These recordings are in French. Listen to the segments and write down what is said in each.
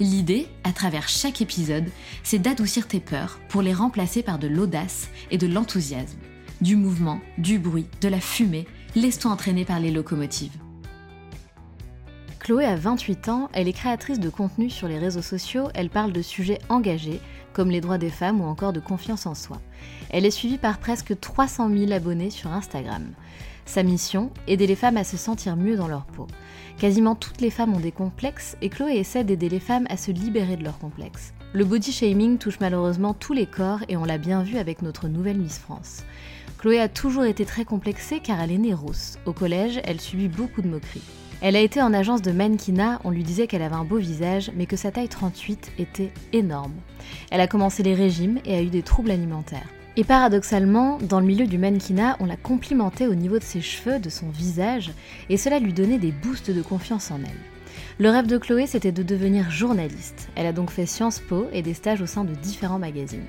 L'idée, à travers chaque épisode, c'est d'adoucir tes peurs pour les remplacer par de l'audace et de l'enthousiasme. Du mouvement, du bruit, de la fumée, laisse-toi entraîner par les locomotives. Chloé a 28 ans, elle est créatrice de contenu sur les réseaux sociaux, elle parle de sujets engagés, comme les droits des femmes ou encore de confiance en soi. Elle est suivie par presque 300 000 abonnés sur Instagram. Sa mission, aider les femmes à se sentir mieux dans leur peau. Quasiment toutes les femmes ont des complexes et Chloé essaie d'aider les femmes à se libérer de leurs complexes. Le body shaming touche malheureusement tous les corps et on l'a bien vu avec notre nouvelle Miss France. Chloé a toujours été très complexée car elle est née rousse. Au collège, elle subit beaucoup de moqueries. Elle a été en agence de mannequinat, on lui disait qu'elle avait un beau visage, mais que sa taille 38 était énorme. Elle a commencé les régimes et a eu des troubles alimentaires. Et paradoxalement, dans le milieu du mannequinat, on l'a complimentait au niveau de ses cheveux, de son visage, et cela lui donnait des boosts de confiance en elle. Le rêve de Chloé, c'était de devenir journaliste. Elle a donc fait Sciences Po et des stages au sein de différents magazines.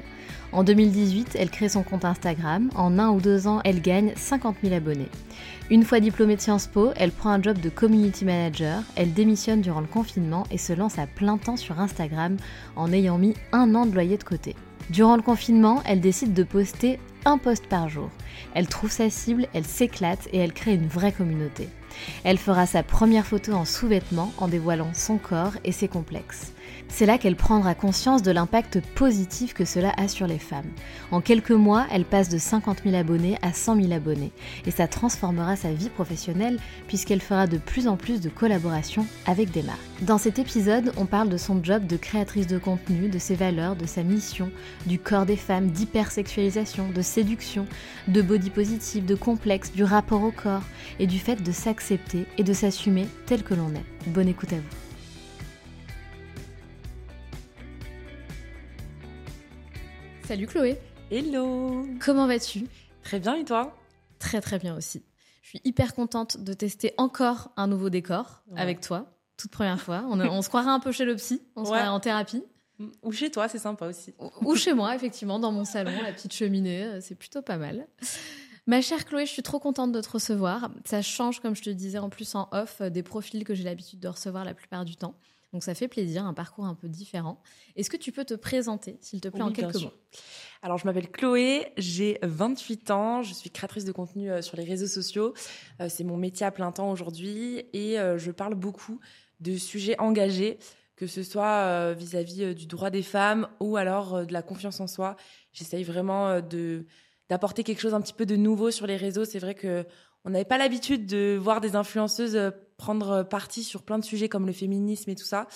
En 2018, elle crée son compte Instagram. En un ou deux ans, elle gagne 50 000 abonnés. Une fois diplômée de Sciences Po, elle prend un job de community manager, elle démissionne durant le confinement et se lance à plein temps sur Instagram en ayant mis un an de loyer de côté. Durant le confinement, elle décide de poster un post par jour. Elle trouve sa cible, elle s'éclate et elle crée une vraie communauté. Elle fera sa première photo en sous-vêtements en dévoilant son corps et ses complexes. C'est là qu'elle prendra conscience de l'impact positif que cela a sur les femmes. En quelques mois, elle passe de 50 000 abonnés à 100 000 abonnés et ça transformera sa vie professionnelle puisqu'elle fera de plus en plus de collaborations avec des marques. Dans cet épisode, on parle de son job de créatrice de contenu, de ses valeurs, de sa mission, du corps des femmes, d'hypersexualisation, de séduction, de body positive, de complexe, du rapport au corps et du fait de s'accepter et de s'assumer tel que l'on est. Bonne écoute à vous. Salut Chloé. Hello. Comment vas-tu? Très bien et toi? Très très bien aussi. Je suis hyper contente de tester encore un nouveau décor avec toi, toute première fois. On, se croirait un peu chez le psy, on serait en thérapie. Ou chez toi, c'est sympa aussi. Ou, chez moi, effectivement, dans mon salon, la petite cheminée, euh, c'est plutôt pas mal. Ma chère Chloé, je suis trop contente de te recevoir. Ça change, comme je te disais en plus en off, euh, des profils que j'ai l'habitude de recevoir la plupart du temps. Donc ça fait plaisir, un parcours un peu différent. Est-ce que tu peux te présenter, s'il te plaît, en quelques mots? Alors je m'appelle Chloé, j'ai 28 ans, je suis créatrice de contenu euh, sur les réseaux sociaux. Euh, c'est mon métier à plein temps aujourd'hui et euh, je parle beaucoup de sujets engagés, que ce soit vis-à-vis du droit des femmes ou alors de la confiance en soi. J'essaye vraiment de d'apporter quelque chose un petit peu de nouveau sur les réseaux. C'est vrai que on n'avait pas l'habitude de voir des influenceuses euh, prendre euh, parti sur plein de sujets comme le féminisme et tout ça.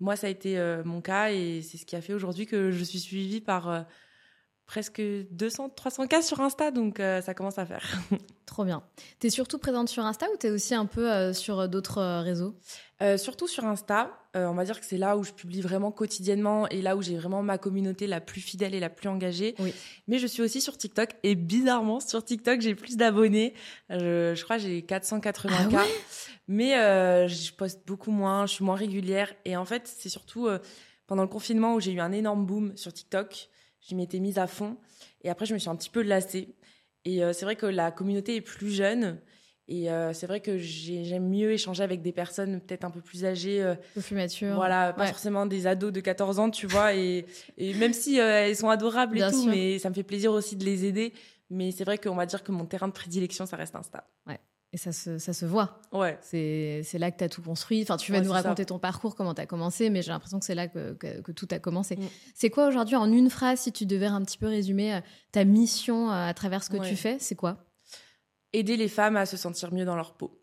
Moi, ça a été euh, mon cas et c'est ce qui a fait aujourd'hui que je suis suivie par presque 200, 300 cas sur Insta, donc ça commence à faire. Trop bien. T'es surtout présente sur Insta ou t'es aussi un peu sur d'autres réseaux? Surtout sur Insta. on va dire que c'est là où je publie vraiment quotidiennement et là où j'ai vraiment ma communauté la plus fidèle et la plus engagée. Oui. Mais je suis aussi sur TikTok et bizarrement sur TikTok j'ai plus d'abonnés. Je, crois j'ai 480 ah k. mais euh, je poste beaucoup moins, je suis moins régulière et en fait c'est surtout euh, pendant le confinement où j'ai eu un énorme boom sur TikTok. Je m'étais mise à fond et après je me suis un petit peu lassée. Et euh, c'est vrai que la communauté est plus jeune. Et euh, c'est vrai que j'aime mieux échanger avec des personnes peut-être un peu plus âgées. Euh, un peu plus matures. Voilà, pas forcément des ados de 14 ans, tu vois. Et, et même si euh, elles sont adorables et tout, mais ça me fait plaisir aussi de les aider. Mais c'est vrai qu'on va dire que mon terrain de prédilection, ça reste Insta. Ouais. Et ça se, ça se voit. Ouais. C'est là que tu as tout construit. Enfin, tu vas nous raconter ton parcours, comment tu as commencé, mais j'ai l'impression que c'est là que, que, tout a commencé. Mm. C'est quoi aujourd'hui, en une phrase, si tu devais un petit peu résumer ta mission à travers ce que tu fais, c'est quoi? Aider les femmes à se sentir mieux dans leur peau.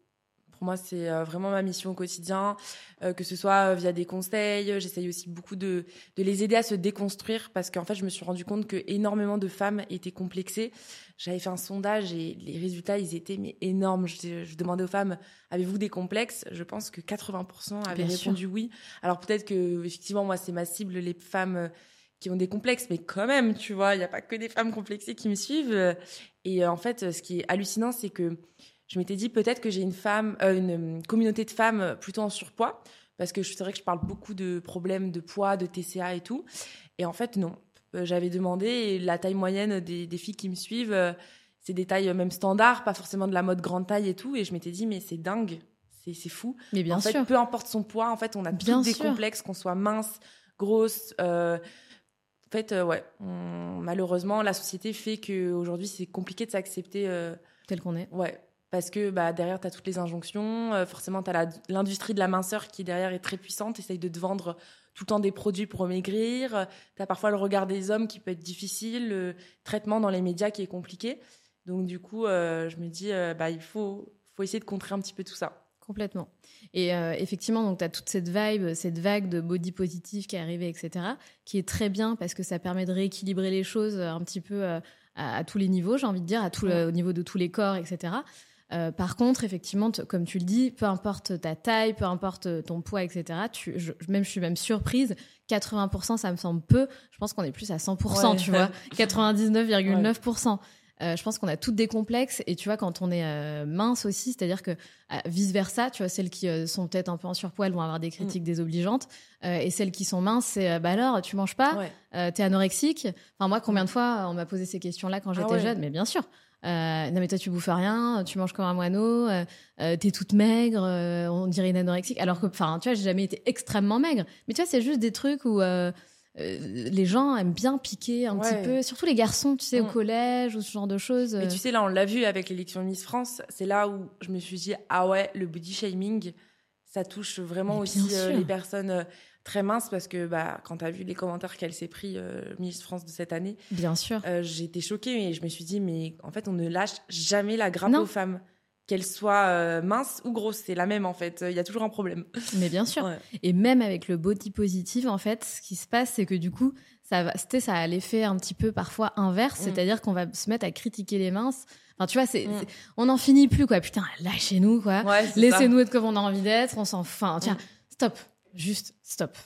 Pour moi, c'est euh, vraiment ma mission au quotidien, euh, que ce soit via des conseils. J'essaye aussi beaucoup de, de les aider à se déconstruire parce qu'en fait, je me suis rendu compte que énormément de femmes étaient complexées. J'avais fait un sondage et les résultats, ils étaient mais énormes. Je, je demandais aux femmes, avez-vous des complexes? Je pense que 80% avaient répondu oui. Alors peut-être que effectivement, moi, c'est ma cible, les femmes qui ont des complexes, mais quand même, tu vois, il n'y a pas que des femmes complexées qui me suivent. Et en fait, ce qui est hallucinant, c'est que je m'étais dit peut-être que j'ai une femme, euh, une communauté de femmes plutôt en surpoids, parce que c'est vrai que je parle beaucoup de problèmes de poids, de TCA et tout. Et en fait, non. Euh, j'avais demandé la taille moyenne des, filles qui me suivent, euh, c'est des tailles même standards, pas forcément de la mode grande taille et tout. Et je m'étais dit, mais c'est dingue, c'est fou. Mais bien en sûr. peu importe son poids, en fait, on a bien des complexes, qu'on soit mince, grosse. Fait, ouais, malheureusement, la société fait qu'aujourd'hui, c'est compliqué de s'accepter. Tel qu'on est. Ouais parce que bah, derrière, tu as toutes les injonctions. Euh, forcément, tu as l'industrie de la minceur qui, derrière, est très puissante, essaye de te vendre tout le temps des produits pour maigrir. Tu as parfois le regard des hommes qui peut être difficile, le traitement dans les médias qui est compliqué. Donc, du coup, euh, je me dis, euh, bah, il faut, faut essayer de contrer un petit peu tout ça. Complètement. Et effectivement, donc tu as toute cette vibe, cette vague de body positive qui est arrivée, etc., qui est très bien parce que ça permet de rééquilibrer les choses un petit peu à, tous les niveaux, j'ai envie de dire, à tout au niveau de tous les corps, etc. Euh, par contre, effectivement, comme tu le dis, peu importe ta taille, peu importe ton poids, etc. Tu, je, même je suis même surprise. 80%, ça me semble peu. Je pense qu'on est plus à 100%, tu vois. 99,9%. Euh, je pense qu'on a toutes des complexes et tu vois quand on est euh, mince aussi, c'est-à-dire que vice versa, tu vois celles qui sont peut-être un peu en surpoids, elles vont avoir des critiques mm. désobligeantes et celles qui sont minces, c'est bah alors tu manges pas, t'es anorexique. Enfin moi combien de fois on m'a posé ces questions-là quand ah j'étais jeune, mais bien sûr. Euh, non mais toi tu bouffes rien, tu manges comme un moineau, euh, euh t'es toute maigre, euh, on dirait une anorexique. Alors que, enfin, tu vois, j'ai jamais été extrêmement maigre. Mais tu vois, c'est juste des trucs où les gens aiment bien piquer un petit peu, surtout les garçons, tu sais, au mm. collège ou ce genre de choses. Mais tu sais, là, on l'a vu avec l'élection Miss France. C'est là où je me suis dit, ah ouais, le body shaming, ça touche vraiment aussi les personnes très mince parce que bah, quand tu as vu les commentaires qu'elle s'est pris euh, Miss France de cette année, bien sûr, euh, j'ai été choquée et je me suis dit mais en fait on ne lâche jamais la grappe aux femmes. Qu'elles soient euh, minces ou grosses, c'est la même en fait. Il y a toujours un problème. Mais bien sûr. Et même avec le body positive, en fait, ce qui se passe, c'est que du coup, ça va, ça a l'effet un petit peu parfois inverse, mm. c'est-à-dire qu'on va se mettre à critiquer les minces. Enfin, tu vois, c'est, mm. on n'en finit plus quoi. Putain, lâchez-nous quoi. Laissez-nous être comme on a envie d'être. On s'en, enfin, tiens, mm. stop juste stop.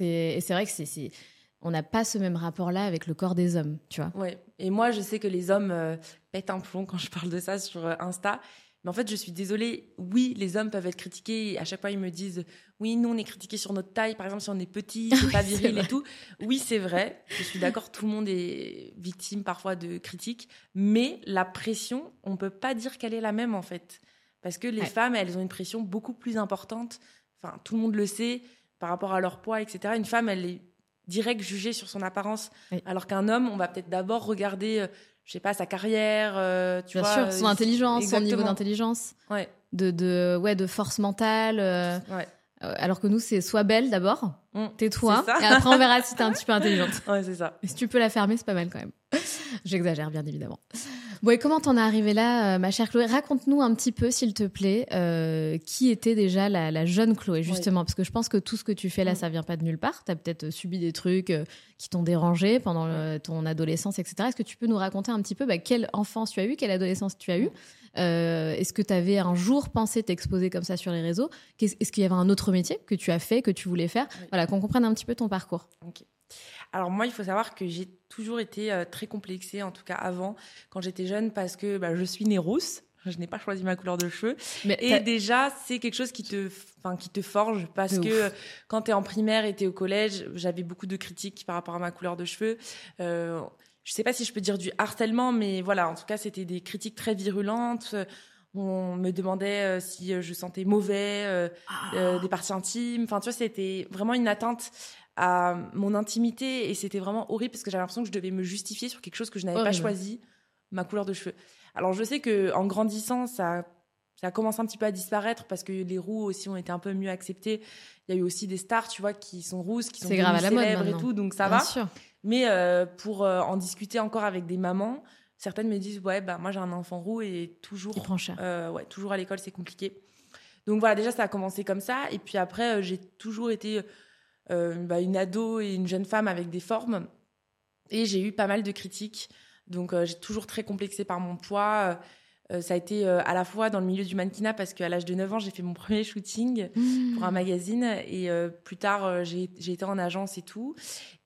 et c'est vrai que c'est, on n'a pas ce même rapport-là avec le corps des hommes, tu vois. Ouais. Et moi, je sais que les hommes euh, pètent un plomb quand je parle de ça sur euh, Insta. Mais en fait, je suis désolée. Oui, les hommes peuvent être critiqués. À chaque fois, ils me disent Oui, nous, on est critiqués sur notre taille. Par exemple, si on est petit, c'est pas viril et tout. Oui, c'est vrai. Je suis d'accord. Tout le monde est victime parfois de critiques. Mais la pression, on peut pas dire qu'elle est la même, en fait. Parce que les femmes, elles ont une pression beaucoup plus importante enfin tout le monde le sait par rapport à leur poids, etc. Une femme, elle est direct jugée sur son apparence, alors qu'un homme, on va peut-être d'abord regarder, je euh, sais pas, sa carrière, euh, tu Bien sûr, son intelligence, son niveau d'intelligence, ouais. de, de, ouais, de force mentale. Euh, alors que nous, c'est soit belle d'abord, mm. tais-toi, et après on verra si t'es un petit peu intelligente. Ouais, c'est ça. Et si tu peux la fermer, c'est pas mal quand même. J'exagère, bien évidemment. Bon, et comment t'en es arrivée là, euh, ma chère Chloé? Raconte-nous un petit peu, s'il te plaît, euh, qui était déjà la, jeune Chloé, justement, parce que je pense que tout ce que tu fais là, ça vient pas de nulle part. T'as peut-être subi des trucs euh, qui t'ont dérangé pendant ton adolescence, etc. Est-ce que tu peux nous raconter un petit peu bah, quelle enfance tu as eu, quelle adolescence tu as eu Est-ce que tu avais un jour pensé t'exposer comme ça sur les réseaux? Est-ce qu'il y avait un autre métier que tu as fait, que tu voulais faire? Voilà, qu'on comprenne un petit peu ton parcours. Ok. Alors moi, il faut savoir que j'ai toujours été euh, très complexée, en tout cas avant, quand j'étais jeune, parce que bah, je suis née rousse. Je n'ai pas choisi ma couleur de cheveux. Mais et déjà, c'est quelque chose qui te, enfin, qui te forge parce que quand tu es en primaire et tu es au collège, j'avais beaucoup de critiques par rapport à ma couleur de cheveux. Euh, je sais pas si je peux dire du harcèlement, mais voilà, en tout cas, c'était des critiques très virulentes. On me demandait euh, si je sentais mauvais, euh, ah. des parties intimes. Enfin, tu vois, c'était vraiment une atteinte à mon intimité et c'était vraiment horrible parce que j'avais l'impression que je devais me justifier sur quelque chose que je n'avais pas choisi, ma couleur de cheveux. Alors je sais que en grandissant, ça ça a commencé un petit peu à disparaître parce que les roux aussi ont été un peu mieux acceptés. Il y a eu aussi des stars, tu vois, qui sont rousses, qui sont grave à la célèbres et tout, donc ça va. Mais euh, pour euh, en discuter encore avec des mamans, certaines me disent ouais bah moi j'ai un enfant roux et toujours Il prend cher. Euh, ouais toujours à l'école c'est compliqué. Donc voilà, déjà, ça a commencé comme ça. Et puis après, j'ai toujours été bah, une ado et une jeune femme avec des formes. Et j'ai eu pas mal de critiques. Donc j'ai toujours très complexé par mon poids. Euh, ça a été euh, à la fois dans le milieu du mannequinat parce qu'à l'âge de 9 ans, j'ai fait mon premier shooting pour un mmh. magazine et euh, plus tard, j'ai été en agence et tout.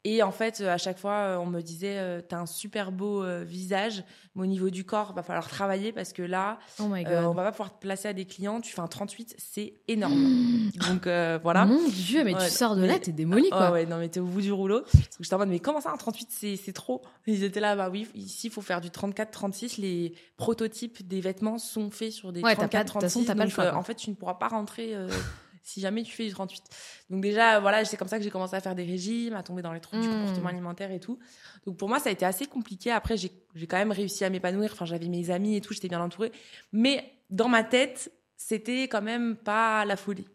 Et en fait, à chaque fois, on me disait, t'as un super beau visage, mais au niveau du corps, va falloir travailler parce que là, oh on va pas pouvoir te placer à des clients. Tu fais un 38, c'est énorme. Mmh. Donc voilà. Mon Dieu, mais tu sors de là, t'es démoli quoi. ouais, non mais t'es au bout du rouleau. J'étais en mode, mais comment ça, un 38, c'est trop? Ils étaient là, bah oui, ici, il faut faire du 34, 36. Les prototypes des vêtements sont faits sur des 34, 36. donc, en fait, tu ne pourras pas rentrer si jamais tu fais du 38. Donc déjà, voilà, c'est comme ça que j'ai commencé à faire des régimes, à tomber dans les troubles du mmh. comportement alimentaire et tout. Donc pour moi, ça a été assez compliqué. Après, j'ai quand même réussi à m'épanouir. Enfin, j'avais mes amis et tout, j'étais bien entourée. Mais dans ma tête, c'était quand même pas la folie.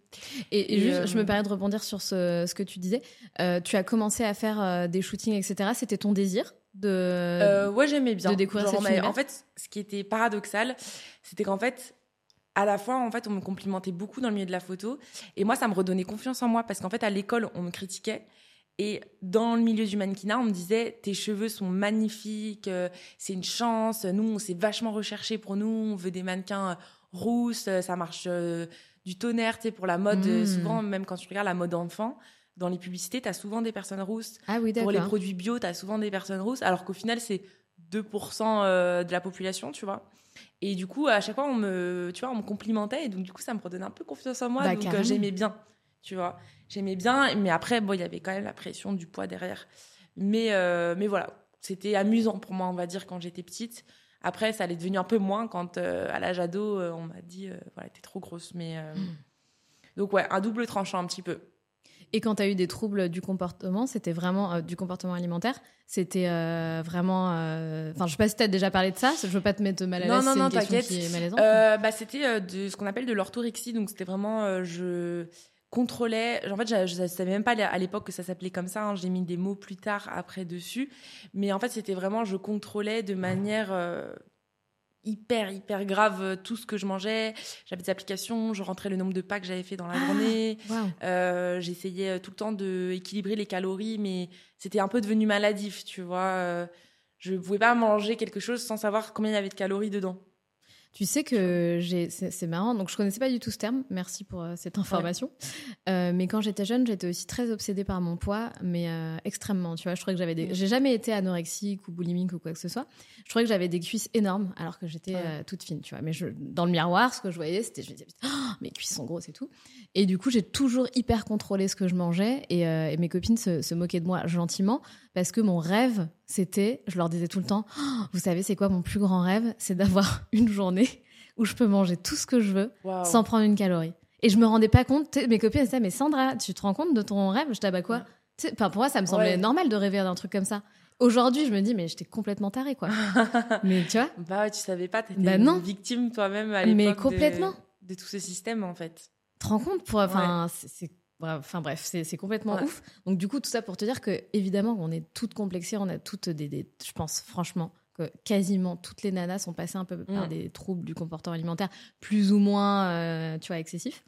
Et, juste, je me euh, permets de rebondir sur ce, ce que tu disais. Euh, tu as commencé à faire euh, des shootings, etc. C'était ton désir de. ouais, j'aimais bien. De découvrir cette En fait, ce qui était paradoxal, c'était qu'en fait, à la fois, en fait, on me complimentait beaucoup dans le milieu de la photo. Et moi, ça me redonnait confiance en moi parce qu'en fait, à l'école, on me critiquait. Et dans le milieu du mannequinat, on me disait tes cheveux sont magnifiques, euh, c'est une chance. Nous, on s'est vachement recherché pour nous. On veut des mannequins euh, rousses, euh, ça marche du tonnerre, tu sais, pour la mode. Hmm. Souvent, même quand tu regardes la mode enfant, dans les publicités, tu as souvent des personnes rousses. Ah oui, Pour les produits bio, tu as souvent des personnes rousses, alors qu'au final, c'est 2% de la population, tu vois. Et du coup, à chaque fois, on me, tu vois, on me complimentait. Et donc, du coup, ça me redonnait un peu confiance en moi. Bah, donc, euh, j'aimais bien, tu vois. J'aimais bien. Mais après, bon, il y avait quand même la pression du poids derrière. Mais, euh, mais voilà, c'était amusant pour moi, on va dire, quand j'étais petite. Après, ça allait devenir un peu moins quand, euh, à l'âge ado, on m'a dit, voilà, t'es trop grosse. Mais. Hmm. Donc, ouais, un double tranchant un petit peu. Et quand tu as eu des troubles du comportement, c'était vraiment euh, du comportement alimentaire, c'était euh, vraiment. Euh, enfin, je sais pas si tu as déjà parlé de ça, je veux pas te mettre mal à l'aise, question qui est malaisante. bah, c'était de ce qu'on appelle de l'orthorexie, donc c'était vraiment. je contrôlais. En fait, je, ne savais même pas à l'époque que ça s'appelait comme ça. Hein. J'ai mis des mots plus tard après dessus, mais en fait, c'était vraiment je contrôlais de manière hyper hyper grave euh, tout ce que je mangeais. J'avais des applications je rentrais le nombre de pas que j'avais fait dans la ah, journée. euh, j'essayais euh, tout le temps de équilibrer les calories mais c'était un peu devenu maladif tu vois je pouvais pas manger quelque chose sans savoir combien il y avait de calories dedans tu sais que j'ai, c'est, marrant, donc je connaissais pas du tout ce terme. Merci pour euh, cette information. Euh, mais quand j'étais jeune, j'étais aussi très obsédée par mon poids, mais euh, extrêmement. Tu vois, je trouvais que j'avais des, j'ai jamais été anorexique ou boulimique ou quoi que ce soit. Je trouvais que j'avais des cuisses énormes alors que j'étais toute fine, tu vois. Mais je, dans le miroir, ce que je voyais, c'était, je me disais, oh, mes cuisses sont grosses et tout. Et du coup, j'ai toujours hyper contrôlé ce que je mangeais et, et mes copines se, se moquaient de moi gentiment parce que mon rêve, c'était, je leur disais tout le temps, oh, vous savez, c'est quoi mon plus grand rêve? C'est d'avoir une journée où je peux manger tout ce que je veux sans prendre une calorie. Et je me rendais pas compte, mes copines disaient, mais Sandra, tu te rends compte de ton rêve? Je dis, quoi? Enfin, pour moi, ça me semblait normal de rêver d'un truc comme ça. Aujourd'hui, je me dis, mais j'étais complètement tarée, quoi. mais tu vois? Bah ouais, tu savais pas, t'étais bah une victime toi-même à l'époque. Mais complètement. De, de tous ces systèmes, en fait. Tu te rends compte enfin, c'est Enfin bref, c'est complètement ouf. Donc du coup, tout ça pour te dire que évidemment, on est toutes complexées, on a toutes des, je pense franchement que quasiment toutes les nanas sont passées un peu par mm. des troubles du comportement alimentaire, plus ou moins, euh, tu vois, excessifs.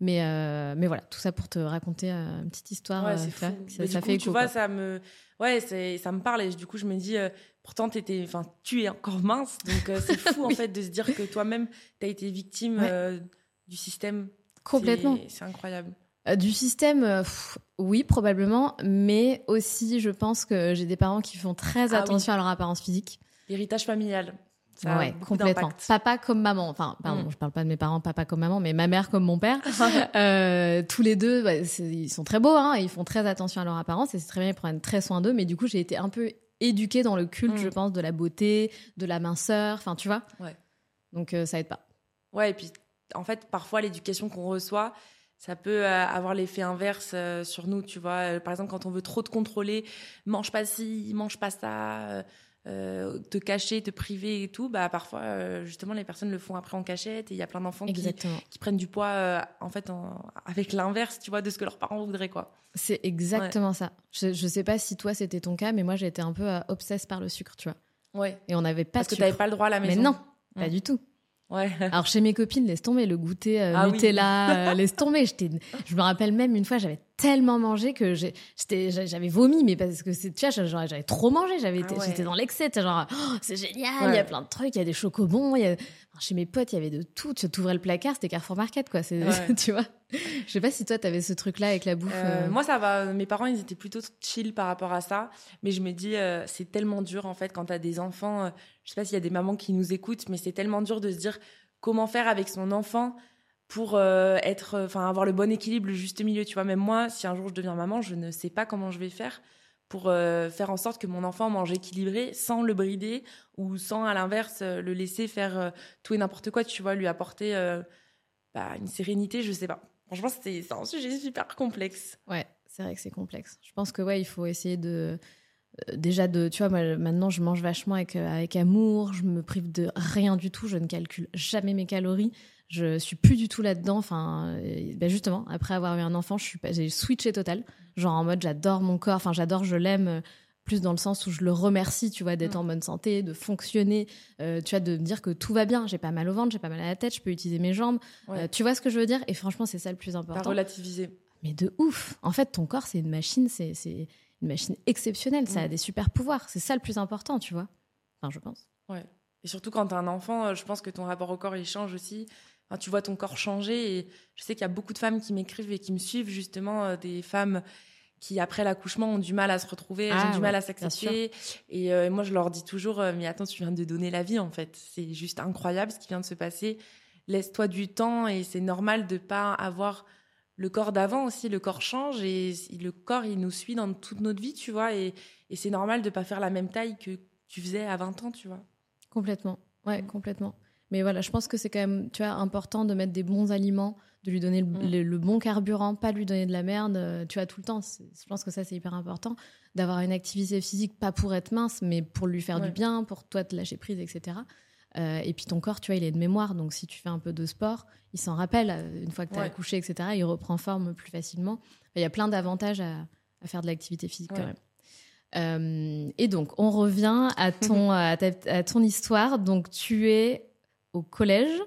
Mais euh, mais voilà, tout ça pour te raconter euh, une petite histoire. Ouais, c'est ça, ça, fait Tu vois, ça me, ouais, ça me parle et du coup, je me dis, pourtant, étais, enfin, tu es encore mince, donc c'est fou en fait de se dire que toi-même, tu as été victime du système. Complètement. C'est incroyable. Euh, du système, euh, oui, probablement, mais aussi, je pense que j'ai des parents qui font très ah attention à leur apparence physique. L'héritage familial. Ça ouais, complètement. Papa comme maman. Enfin, pardon, mm. je parle pas de mes parents, papa comme maman, mais ma mère comme mon père. euh, tous les deux, bah, ils sont très beaux, hein, ils font très attention à leur apparence et c'est très bien, ils prennent très soin d'eux. Mais du coup, j'ai été un peu éduquée dans le culte, mm. je pense, de la beauté, de la minceur. Enfin, tu vois. Ouais. Donc, euh, ça aide pas. Ouais, et puis, en fait, parfois, l'éducation qu'on reçoit, ça peut euh, avoir l'effet inverse euh, sur nous, tu vois. Euh, par exemple, quand on veut trop te contrôler, mange pas ci, mange pas ça, te cacher, te priver et tout, bah parfois justement les personnes le font après en cachette et il y a plein d'enfants qui, qui, prennent du poids en fait avec l'inverse, tu vois, de ce que leurs parents voudraient quoi. C'est exactement ça. Je, je sais pas si toi c'était ton cas, mais moi j'ai été un peu obsesse par le sucre, tu vois. Ouais. Et on n'avait pas. Parce que t'avais pas le droit à la maison. Mais non, pas du tout. Ouais. Alors chez mes copines, laisse tomber le goûter euh, ah Nutella, euh, laisse tomber. Je me rappelle même une fois, j'avais tellement mangé que j'avais vomi, mais parce que c'est, tu vois, j'avais trop mangé, j'avais, ah j'étais dans l'excès, genre, oh, c'est génial, il y a plein de trucs, il y a des chocobons, il y a, chez mes potes, il y avait de tout. Tu ouvrais le placard, c'était Carrefour Market, quoi. Tu vois. Je sais pas si toi, t'avais ce truc-là avec la bouffe. Euh, moi, ça va. Mes parents, ils étaient plutôt chill par rapport à ça. Mais je me dis, c'est tellement dur, en fait, quand t'as des enfants. je sais pas s'il y a des mamans qui nous écoutent, mais c'est tellement dur de se dire, comment faire avec son enfant pour euh, être, enfin avoir le bon équilibre, le juste milieu. Tu vois, même moi, si un jour je deviens maman, je ne sais pas comment je vais faire pour euh, faire en sorte que mon enfant mange équilibré sans le brider ou sans à l'inverse euh, le laisser faire tout et n'importe quoi. Tu vois, lui apporter bah, une sérénité, je sais pas. Franchement, c'est un sujet super complexe. Ouais, c'est vrai que c'est complexe. Je pense que ouais, il faut essayer de euh, déjà de tu vois maintenant je mange vachement avec euh, avec amour je me prive de rien du tout je ne calcule jamais mes calories je suis plus du tout là dedans enfin ben justement après avoir eu un enfant je suis j'ai switché total genre en mode j'adore mon corps enfin j'adore je l'aime plus dans le sens où je le remercie tu vois d'être mm. en bonne santé de fonctionner tu vois de me dire que tout va bien j'ai pas mal au ventre j'ai pas mal à la tête je peux utiliser mes jambes tu vois ce que je veux dire? Et franchement c'est ça le plus important. relativiser mais de ouf! En fait ton corps c'est une machine c'est une machine exceptionnelle. Ça a mm. des super pouvoirs. C'est ça le plus important, tu vois. Enfin, je pense. Ouais. Et surtout quand t'as un enfant, euh, je pense que ton rapport au corps il change aussi. Enfin, tu vois ton corps changer. Et je sais qu'il y a beaucoup de femmes qui m'écrivent et qui me suivent justement euh, des femmes qui après l'accouchement ont du mal à se retrouver, ah, ont du mal à s'accepter. Euh, et moi je leur dis toujours, mais attends, tu viens de donner la vie en fait. C'est juste incroyable ce qui vient de se passer. Laisse-toi du temps et c'est normal de pas avoir le corps d'avant aussi, le corps change et le corps, il nous suit dans toute notre vie, tu vois. Et, c'est normal de pas faire la même taille que tu faisais à 20 ans, tu vois. Complètement. Ouais, complètement. Mais voilà, je pense que c'est quand même, tu vois, important de mettre des bons aliments, de lui donner le, mm. bon carburant, pas lui donner de la merde, euh, tu vois, tout le temps. Je pense que ça, c'est hyper important. D'avoir une activité physique, pas pour être mince, mais pour lui faire du bien, pour toi te lâcher prise, etc. Euh, et puis ton corps, tu vois, il est de mémoire. Donc si tu fais un peu de sport, il s'en rappelle euh, une fois que tu as accouché, etc. Il reprend forme plus facilement. Il y a plein d'avantages à, faire de l'activité physique quand même. Euh, et donc, on revient à ton, à, ton histoire. Donc, tu es au collège,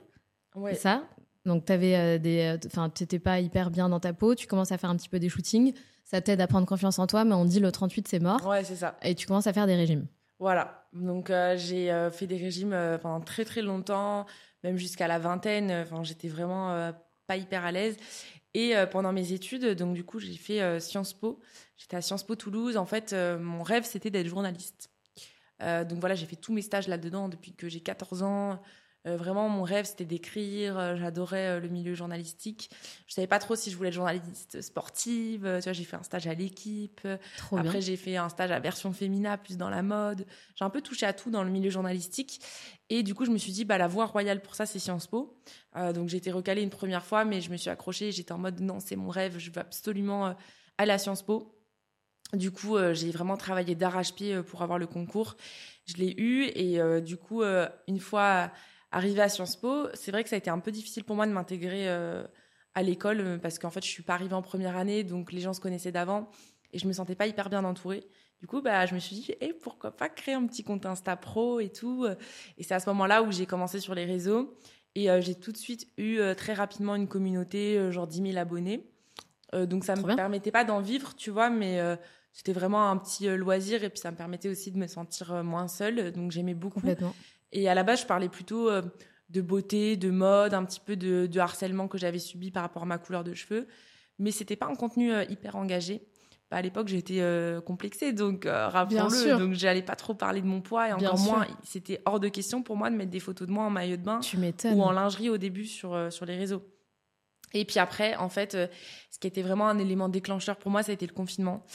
c'est ça? Donc, tu n'étais pas hyper bien dans ta peau. Tu commences à faire un petit peu des shootings. Ça t'aide à prendre confiance en toi, mais on dit le 38, c'est mort. Ouais, c'est ça. Et tu commences à faire des régimes. Voilà. Donc euh, j'ai euh, fait des régimes euh, pendant très très longtemps, même jusqu'à la vingtaine. Enfin, j'étais vraiment pas hyper à l'aise. Et pendant mes études, donc du coup, j'ai fait Sciences Po. J'étais à Sciences Po Toulouse. En fait, mon rêve, c'était d'être journaliste. donc voilà, j'ai fait tous mes stages là-dedans depuis que j'ai 14 ans. Euh, vraiment, mon rêve, c'était d'écrire. Euh, j'adorais euh, le milieu journalistique. Je savais pas trop si je voulais être journaliste sportive. tu vois, j'ai fait un stage à l'équipe. Après, j'ai fait un stage à version féminin, plus dans la mode. J'ai un peu touché à tout dans le milieu journalistique. Et du coup, je me suis dit, bah, la voie royale pour ça, c'est Sciences Po. donc, j'ai été recalée une première fois, mais je me suis accrochée. J'étais en mode, non, c'est mon rêve. Je veux absolument aller à Sciences Po. Du coup, j'ai vraiment travaillé d'arrache-pied pour avoir le concours. Je l'ai eu et du coup, une fois arrivé à Sciences Po, c'est vrai que ça a été un peu difficile pour moi de m'intégrer euh, à l'école euh, parce qu'en fait, je suis pas arrivée en première année, donc les gens se connaissaient d'avant et je me sentais pas hyper bien entourée. Du coup, bah, je me suis dit, eh, pourquoi pas créer un petit compte Insta Pro et tout? Et c'est à ce moment-là où j'ai commencé sur les réseaux et euh, j'ai tout de suite eu très rapidement une communauté, genre 10 000 abonnés. donc ça me permettait pas d'en vivre, tu vois, mais c'était vraiment un petit loisir et puis ça me permettait aussi de me sentir moins seule. Donc j'aimais beaucoup. Et à la base, je parlais plutôt euh, de beauté, de mode, un petit peu de, harcèlement que j'avais subi par rapport à ma couleur de cheveux. Mais c'était pas un contenu euh, hyper engagé. Bah, à l'époque, j'étais euh, complexée, donc rappelons-le. Donc, j'allais pas trop parler de mon poids et encore moins, c'était hors de question pour moi de mettre des photos de moi en maillot de bain ou en lingerie au début sur, sur les réseaux. Et puis après, en fait, ce qui était vraiment un élément déclencheur pour moi, ça a été le confinement.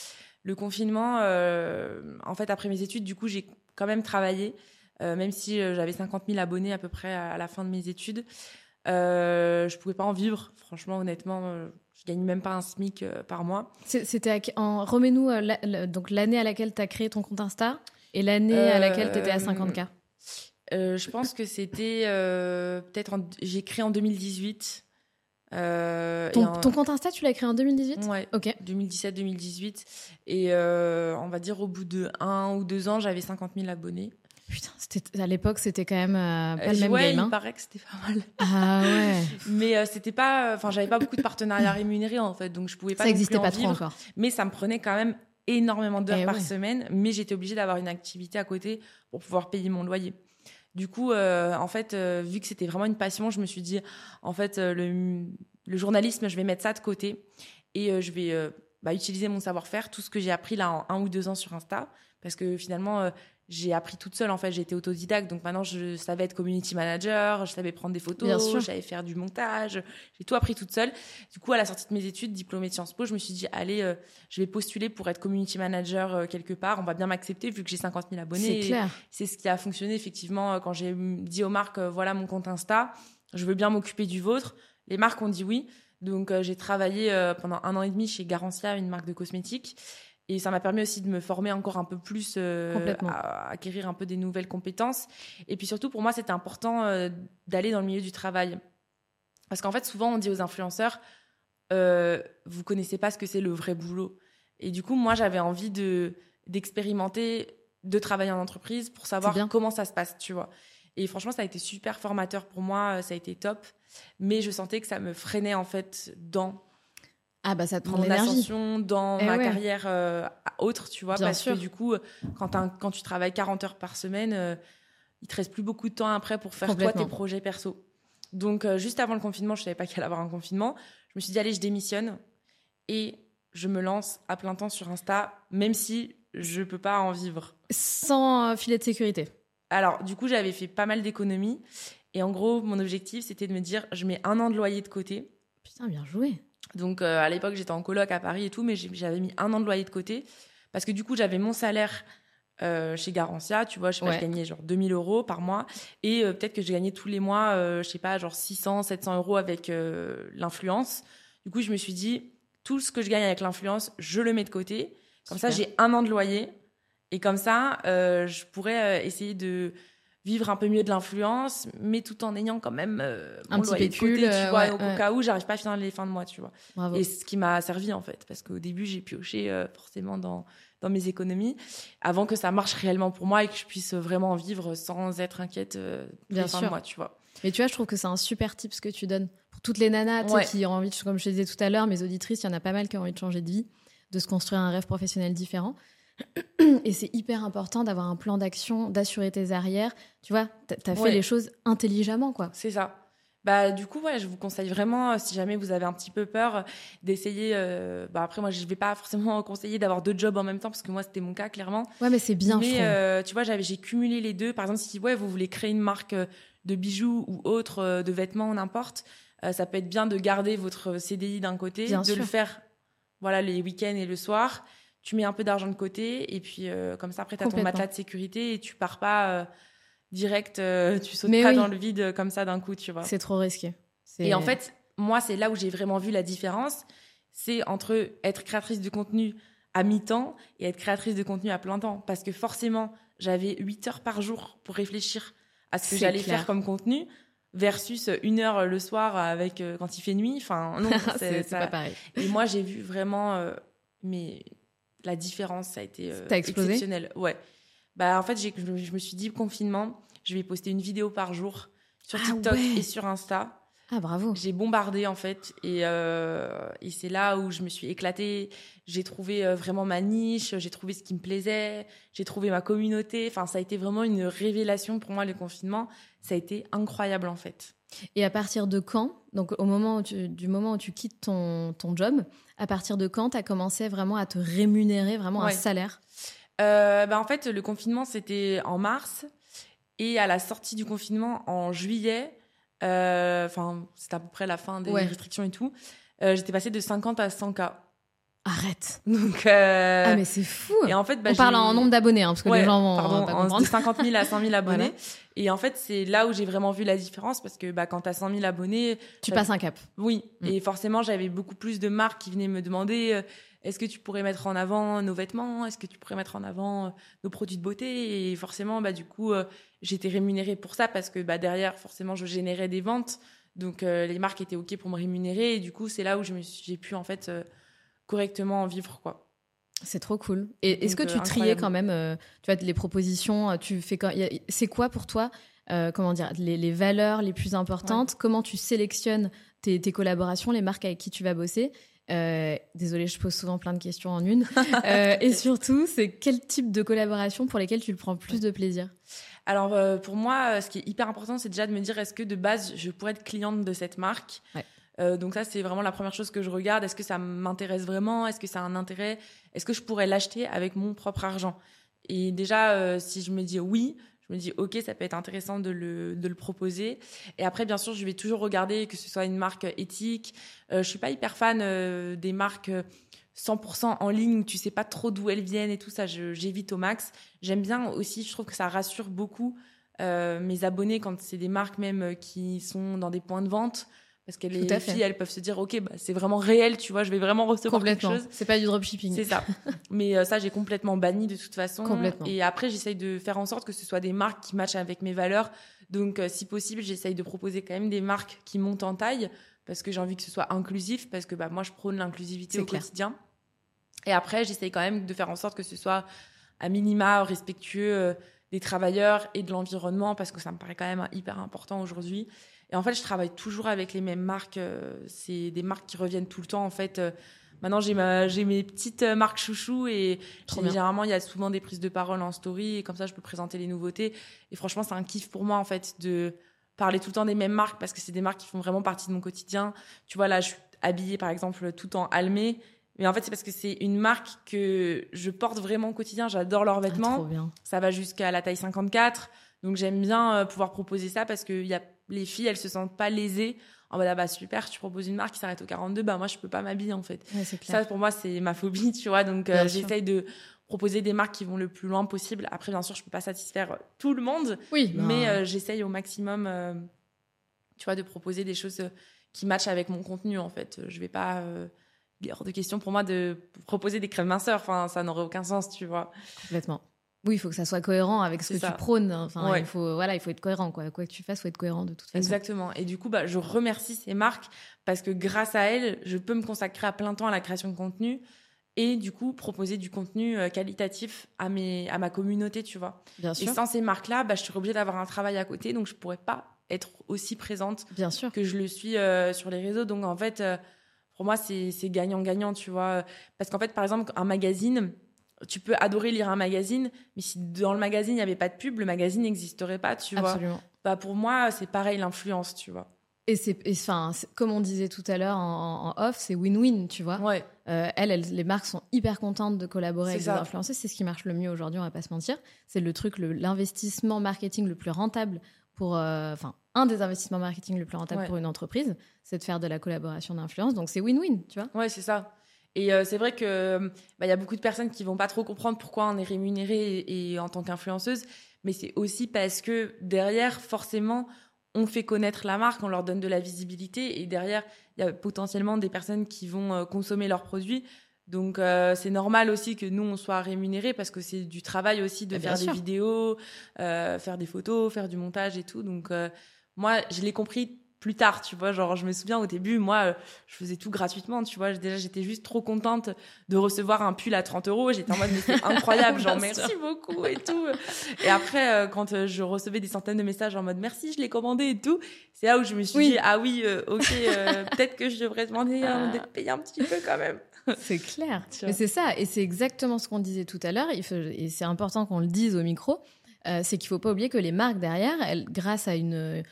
Le confinement, en fait, après mes études, du coup, j'ai quand même travaillé. Euh, même si euh, j'avais 50 000 abonnés à peu près à, la fin de mes études. Euh, je pouvais pas en vivre, franchement, honnêtement. Euh, je gagne même pas un SMIC par mois. C'était en remets-nous donc l'année à laquelle tu as créé ton compte Insta et l'année à laquelle tu étais à 50K. je pense que c'était peut-être j'ai créé en 2018. ton, ton, compte Insta, tu l'as créé en 2018 Ouais. Ok. 2017-2018. Et on va dire au bout de un ou deux ans, j'avais 50 000 abonnés. Putain, À l'époque, c'était quand même euh, pas le même ouais, game. il hein. paraît que c'était pas mal. Ah ouais. Mais euh, c'était pas, enfin, j'avais pas beaucoup de partenariats rémunérés en fait, donc je pouvais pas. Ça n'existait pas trop vivre. encore. Mais ça me prenait quand même énormément d'heures Eh par ouais. semaine, mais j'étais obligée d'avoir une activité à côté pour pouvoir payer mon loyer. Du coup, euh, en fait, euh, vu que c'était vraiment une passion, je me suis dit, en fait, euh, le, le journalisme, je vais mettre ça de côté et euh, je vais euh, bah, utiliser mon savoir-faire, tout ce que j'ai appris là en un ou deux ans sur Insta, parce que finalement, euh, j'ai appris toute seule. En fait, été autodidacte, donc maintenant, je savais être community manager, je savais prendre des photos, je savais faire du montage, j'ai tout appris toute seule. Du coup, à la sortie de mes études, diplômée de Sciences Po, je me suis dit, allez, euh, je vais postuler pour être community manager euh, quelque part. On va bien m'accepter vu que j'ai 50 000 abonnés. C'est clair. C'est ce qui a fonctionné effectivement euh, quand j'ai dit aux marques, euh, voilà mon compte Insta, je veux bien m'occuper du vôtre. Les marques ont dit oui. Donc j'ai travaillé pendant un an et demi chez Garancia, une marque de cosmétiques. Et ça m'a permis aussi de me former encore un peu plus, euh, à acquérir un peu des nouvelles compétences. Et puis surtout, pour moi, c'était important euh, d'aller dans le milieu du travail. Parce qu'en fait, souvent, on dit aux influenceurs, euh, vous connaissez pas ce que c'est le vrai boulot. Et du coup, moi, j'avais envie de d'expérimenter, de travailler en entreprise pour savoir bien. comment ça se passe, tu vois. Et franchement, ça a été super formateur pour moi, ça a été top. Mais je sentais que ça me freinait en fait dans Ah bah ça te prend mon ascension, dans Eh ma ouais. carrière euh, autre, tu vois. Bien parce sûr. que du coup, quand, tu travailles 40 heures par semaine, euh, il te reste plus beaucoup de temps après pour faire toi tes projets perso. Donc, euh, juste avant le confinement, je savais pas qu'il allait avoir un confinement. Je me suis dit, allez, je démissionne et je me lance à plein temps sur Insta, même si je peux pas en vivre. Sans filet de sécurité. Alors, du coup, j'avais fait pas mal d'économies. Et en gros, mon objectif, c'était de me dire, je mets un an de loyer de côté. Putain, bien joué. Donc, euh, à l'époque, j'étais en coloc à Paris et tout, mais j'ai- j'avais mis un an de loyer de côté. Parce que du coup, j'avais mon salaire euh, chez Garantia. Tu vois, je sais pas, Ouais. je gagnais genre 2000 euros par mois. Et euh, peut-être que je gagnais tous les mois, je sais pas, genre 600, 700 euros avec l'influence. Du coup, je me suis dit, tout ce que je gagne avec l'influence, je le mets de côté. Comme ça, j'ai un an de loyer. Et comme ça, je pourrais essayer de vivre un peu mieux de l'influence, mais tout en ayant quand même euh, Un mon petit loyer de pécule, côté, tu euh, vois, ouais, au ouais. cas où j'arrive pas à finir les fins de mois, tu vois. Bravo. Et ce qui m'a servi en fait, parce qu'au début j'ai pioché euh, forcément dans, dans mes économies, avant que ça marche réellement pour moi et que je puisse vraiment en vivre sans être inquiète euh, Bien les fins sûr. de mois, tu vois. Mais tu vois, je trouve que c'est un super tip ce que tu donnes pour toutes les nanas Ouais. qui ont envie, de, comme je te disais tout à l'heure, mes auditrices, il y en a pas mal qui ont envie de changer de vie, de se construire un rêve professionnel différent. Et c'est hyper important d'avoir un plan d'action, d'assurer tes arrières. Tu vois, t'as as fait Ouais. les choses intelligemment, quoi. C'est ça. Bah, du coup, ouais, je vous conseille vraiment, euh, si jamais vous avez un petit peu peur, euh, d'essayer. euh, bah, après, moi, je vais pas forcément conseiller d'avoir deux jobs en même temps, parce que moi, c'était mon cas, clairement. Ouais, mais c'est bien, Mais euh, tu vois, j'avais, j'ai cumulé les deux. Par exemple, si ouais, vous voulez créer une marque de bijoux ou autre, de vêtements, n'importe, euh, ça peut être bien de garder votre CDI d'un côté, Bien de sûr. le faire voilà, les week-ends et le soir. Tu mets un peu d'argent de côté et puis euh, comme ça, après, tu as ton matelas de sécurité et tu pars pas euh, direct, euh, tu sautes Mais pas oui. dans le vide comme ça d'un coup, tu vois. C'est trop risqué. Et en fait, moi, c'est là où j'ai vraiment vu la différence. C'est entre être créatrice de contenu à mi-temps et être créatrice de contenu à plein temps. Parce que forcément, j'avais 8 heures par jour pour réfléchir à ce que j'allais faire comme contenu versus une heure le soir avec quand il fait nuit. Enfin, non, c'est pas pareil. Et moi, j'ai vu vraiment mais la différence, ça a été euh, exceptionnel. Ouais. Bah, en fait, j'ai- je, me suis dit, confinement, je vais poster une vidéo par jour sur Ah TikTok ouais. et sur Insta. Ah, bravo. J'ai bombardé en fait et, euh, et c'est là où je me suis éclatée. J'ai trouvé euh, vraiment ma niche, j'ai trouvé ce qui me plaisait, j'ai trouvé ma communauté. Enfin, ça a été vraiment une révélation pour moi le confinement. Ça a été incroyable en fait. Et à partir de quand, donc au moment où tu- du moment où tu quittes ton, ton job, à partir de quand tu as commencé vraiment à te rémunérer vraiment un Ouais. salaire? Euh, bah, en fait, le confinement c'était en mars et à la sortie du confinement en juillet, euh, enfin c'était à peu près la fin des Ouais. restrictions et tout. euh, J'étais passée de 50 à 100 k. Arrête. Donc euh, Ah, mais c'est fou. et en fait, bah, On parle en nombre d'abonnés, hein, parce que Ouais, les gens vont pardon, pas en- comprendre. de 50 000 à 100 000 abonnés. Voilà. Et en fait, c'est là où j'ai vraiment vu la différence parce que bah, quand tu as 100 000 abonnés, Tu passes un cap. oui. Mm. Et forcément, j'avais beaucoup plus de marques qui venaient me demander euh, est-ce que tu pourrais mettre en avant nos vêtements? Est-ce que tu pourrais mettre en avant euh, nos produits de beauté? Et forcément, bah, du coup, euh, j'étais rémunérée pour ça parce que bah, derrière, forcément, je générais des ventes. Donc, euh, les marques étaient OK pour me rémunérer. Et du coup, c'est là où je me suis- j'ai pu en fait euh, correctement en vivre. quoi. C'est trop cool. Et est-ce que tu triais quand même, tu vois, les propositions, tu fais c'est quoi pour toi, comment dire, les, valeurs les plus importantes? Comment tu sélectionnes tes, tes, collaborations, les marques avec qui tu vas bosser? Euh, désolée, je pose souvent plein de questions en une. Euh, et surtout, c'est quel type de collaboration pour lesquelles tu le prends plus de plaisir? Alors, euh, pour moi, ce qui est hyper important, c'est déjà de me dire est-ce que de base, je pourrais être cliente de cette marque? Donc ça, c'est vraiment la première chose que je regarde. Est-ce que ça m'intéresse vraiment? Est-ce que ça a un intérêt? Est-ce que je pourrais l'acheter avec mon propre argent? Et déjà, si je me dis oui, je me dis ok ça peut être intéressant de le, proposer. Et après bien sûr je vais toujours regarder que ce soit une marque éthique. Euh, je suis pas hyper fan euh, des marques 100% euh, en ligne. Tu sais pas trop d'où elles viennent et tout ça. J'évite au max. J'aime bien aussi je trouve que ça rassure beaucoup euh, mes abonnés quand c'est des marques même qui sont dans des points de vente parce que les filles, elles peuvent se dire, ok, bah, c'est vraiment réel, tu vois, je vais vraiment recevoir quelque chose. C'est pas du dropshipping. C'est ça. Mais euh, ça, j'ai complètement banni de toute façon. Complètement. Et après, j'essaye de faire en sorte que ce soit des marques qui matchent avec mes valeurs. Donc, euh, si possible, j'essaye de proposer quand même des marques qui montent en taille parce que j'ai envie que ce soit inclusif, parce que bah, moi, je prône l'inclusivité au quotidien. Et après, j'essaye quand même de faire en sorte que ce soit à minima respectueux euh, des travailleurs et de l'environnement, parce que ça me paraît quand même hyper important aujourd'hui. Et en fait, je travaille toujours avec les mêmes marques. Euh, c'est des marques qui reviennent tout le temps. En fait, euh, maintenant, j'ai ma, j'ai mes petites euh, marques chouchou et généralement, il y a souvent des prises de parole en story et comme ça, je peux présenter les nouveautés. Et franchement, c'est un kiff pour moi, en fait, de parler tout le temps des mêmes marques parce que c'est des marques qui font vraiment partie de mon quotidien. Tu vois, là, je suis habillée, par exemple, tout en Almé. Mais en fait, c'est parce que c'est une marque que je porte vraiment au quotidien. J'adore leurs ah, vêtements. Ça va jusqu'à la taille 54. Donc, j'aime bien pouvoir proposer ça parce qu'il y a les filles, elles se sentent pas lésées en mode ah bah super, tu proposes une marque qui s'arrête au 42, bah moi je peux pas m'habiller en fait. Ça pour moi c'est ma phobie, tu vois. Donc euh, j'essaye de proposer des marques qui vont le plus loin possible. Après bien sûr, je peux pas satisfaire tout le monde, oui, mais euh, j'essaye au maximum euh, tu vois de proposer des choses qui matchent avec mon contenu en fait. Je vais pas hors de question pour moi de proposer des crèmes minceurs, enfin ça n'aurait aucun sens, tu vois. Complètement. Oui, il faut que ça soit cohérent avec ce que tu prônes. Enfin, il faut, voilà, il faut être cohérent, quoi. Quoi que tu fasses, il faut être cohérent de toute façon. Exactement. Et du coup, bah, je remercie ces marques parce que grâce à elles, je peux me consacrer à plein temps à la création de contenu et du coup proposer du contenu euh, qualitatif à mes, à ma communauté, tu vois. Bien sûr. Et sans ces marques-là, bah, je suis obligée d'avoir un travail à côté, donc je pourrais pas être aussi présente Bien sûr. que je le suis euh, sur les réseaux. Donc en fait, euh, pour moi, c'est gagnant-gagnant, tu vois. Parce qu'en fait, par exemple, un magazine, tu peux adorer lire un magazine, mais si dans le magazine il n'y avait pas de pub, le magazine n'existerait pas, tu vois. Bah pour moi, c'est pareil l'influence, tu vois. Et c'est, enfin, comme on disait tout à l'heure en, off, c'est win-win, tu vois. Ouais. Euh, elles, les marques sont hyper contentes de collaborer avec des influenceurs. C'est ce qui marche le mieux aujourd'hui, on va pas se mentir. C'est le truc, l'investissement marketing le plus rentable pour, euh, enfin, un des investissements marketing le plus rentable pour une entreprise, c'est de faire de la collaboration d'influence. Donc c'est win-win, tu vois. Ouais, c'est ça. Et euh, c'est vrai que bah, il y a beaucoup de personnes qui vont pas trop comprendre pourquoi on est rémunéré et, en tant qu'influenceuse, mais c'est aussi parce que derrière, forcément, on fait connaître la marque, on leur donne de la visibilité, et derrière, il y a potentiellement des personnes qui vont euh, consommer leurs produits. Donc euh, c'est normal aussi que nous on soit rémunérés parce que c'est du travail aussi de faire des vidéos, faire des photos, faire du montage et tout. Donc moi je l'ai compris plus tard, tu vois. Genre, je me souviens au début, moi, euh, je faisais tout gratuitement, tu vois. Déjà, j'étais juste trop contente de recevoir un pull à 30 euros. J'étais en mode, mais c'est incroyable, genre, merci beaucoup et tout. Et après, euh, quand euh, je recevais des centaines de messages en mode, merci, je l'ai commandé et tout, c'est là où je me suis dit, ah oui, ok, peut-être que je devrais demander d'être payé un petit peu quand même. C'est clair. Mais c'est ça. Et c'est exactement ce qu'on disait tout à l'heure. Et c'est important qu'on le dise au micro. c'est qu'il faut pas oublier que les marques derrière, elles, grâce à une euh,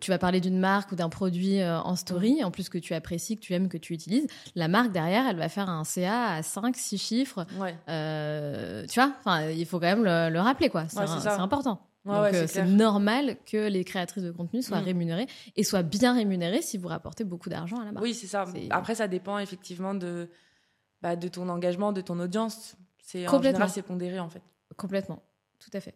tu vas parler d'une marque ou d'un produit euh, en story, en plus que tu apprécies, que tu aimes, que tu utilises, la marque derrière, elle va faire un CA à 5, 6 chiffres. Euh, tu vois, enfin, il faut quand même le, rappeler, quoi. C'est important. Donc, c'est normal que les créatrices de contenu soient mm. rémunérées et soient bien rémunérées si vous rapportez beaucoup d'argent à la marque. Oui, c'est ça. Après, ça dépend effectivement de, bah, de ton engagement, de ton audience. C'est en général, c'est pondéré en fait. Complètement, tout à fait.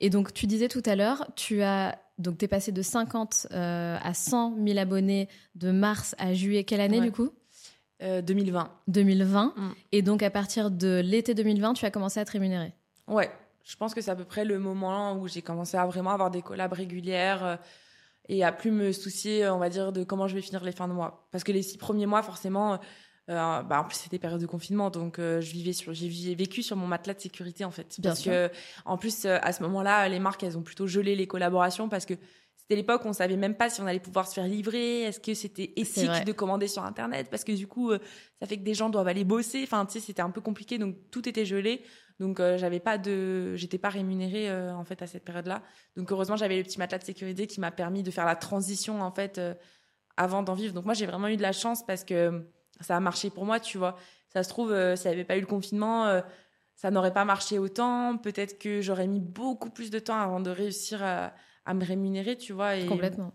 Et donc, tu disais tout à l'heure, tu as donc tu es passé de 50 euh, à 100 000 abonnés de mars à juillet. Quelle année du coup? 2020. 2020. Euh, mm. Et donc à partir de l'été 2020, tu as commencé à te rémunérer? Ouais, je pense que c'est à peu près le moment où j'ai commencé à vraiment avoir des collabs régulières euh, et à plus me soucier, on va dire, de comment je vais finir les fins de mois. Parce que les six premiers mois, forcément, bah, en plus c'était période de confinement donc je vivais sur j'ai vécu sur mon matelas de sécurité en fait. Bien parce sûr. que en plus à ce moment-là les marques elles ont plutôt gelé les collaborations parce que c'était l'époque où on savait même pas si on allait pouvoir se faire livrer est-ce que c'était éthique de commander sur internet? Parce que du coup ça fait que des gens doivent aller bosser. Enfin tu sais c'était un peu compliqué donc tout était gelé. Donc euh, j'avais pas de j'étais pas rémunérée euh, en fait à cette période-là. Donc heureusement j'avais le petit matelas de sécurité qui m'a permis de faire la transition en fait euh, avant d'en vivre. Donc moi j'ai vraiment eu de la chance parce que ça a marché pour moi tu vois ça se trouve euh, s'il n'y avait pas eu le confinement euh, ça n'aurait pas marché autant peut-être que j'aurais mis beaucoup plus de temps avant de réussir à, à me rémunérer tu vois et, Complètement.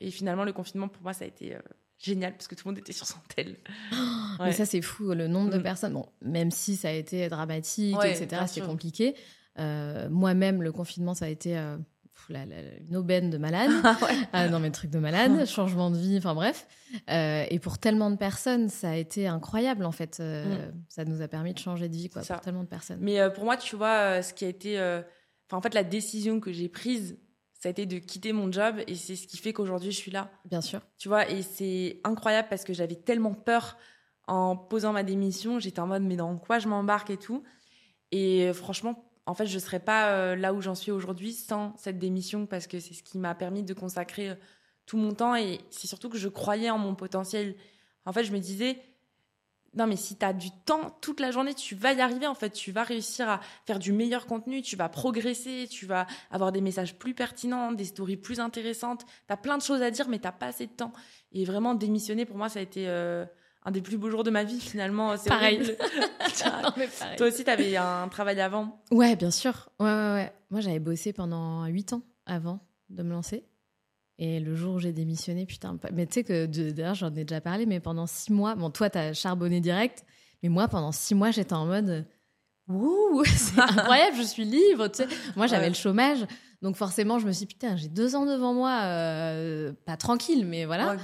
et finalement le confinement pour moi ça a été euh, génial parce que tout le monde était sur son tel Mais Ouais. ça, c'est fou, le nombre de Mm. personnes. Bon, même si ça a été dramatique, Ouais, etc., sûr. compliqué. Euh, Moi-même, le confinement, ça a été la- la- une aubaine de malade. ah non, mais truc de malade, changement de vie, enfin bref. Euh, et pour tellement de personnes, ça a été incroyable, en fait. Euh, Ça nous a permis de changer de vie, quoi, Mm. Pour tellement de personnes. Mais euh, pour moi, tu vois, ce qui a été. Enfin, en fait, la décision que j'ai prise, ça a été de quitter mon job et c'est ce qui fait qu'aujourd'hui, je suis là. Bien sûr. Tu vois, et c'est incroyable parce que j'avais tellement peur en posant ma démission. J'étais en mode, mais dans quoi je m'embarque et tout. Et franchement, en fait, je ne serais pas euh, là où j'en suis aujourd'hui sans cette démission parce que c'est ce qui m'a permis de consacrer euh, tout mon temps. Et c'est surtout que je croyais en mon potentiel. En fait, je me disais, non, mais si tu as du temps toute la journée, tu vas y arriver. En fait, tu vas réussir à faire du meilleur contenu, tu vas progresser, tu vas avoir des messages plus pertinents, des stories plus intéressantes. Tu as plein de choses à dire, mais tu pas assez de temps. Et vraiment, démissionner, pour moi, ça a été euh, un des plus beaux jours de ma vie, finalement. C'est Pareil. Non, mais pareil. Toi aussi, tu avais un travail avant. Ouais, bien sûr. Ouais, ouais, ouais. Moi, j'avais bossé pendant 8 ans avant de me lancer. Et le jour où j'ai démissionné, putain, mais tu sais que d'ailleurs, j'en ai déjà parlé, mais pendant 6 mois, bon, toi, t'as charbonné direct, mais moi, pendant 6 mois, j'étais en mode, wouh, c'est incroyable, je suis libre, tu sais. Moi, j'avais Ouais. le chômage, donc forcément, je me suis dit, putain, j'ai deux ans devant moi, euh, pas tranquille, mais voilà. Ouais.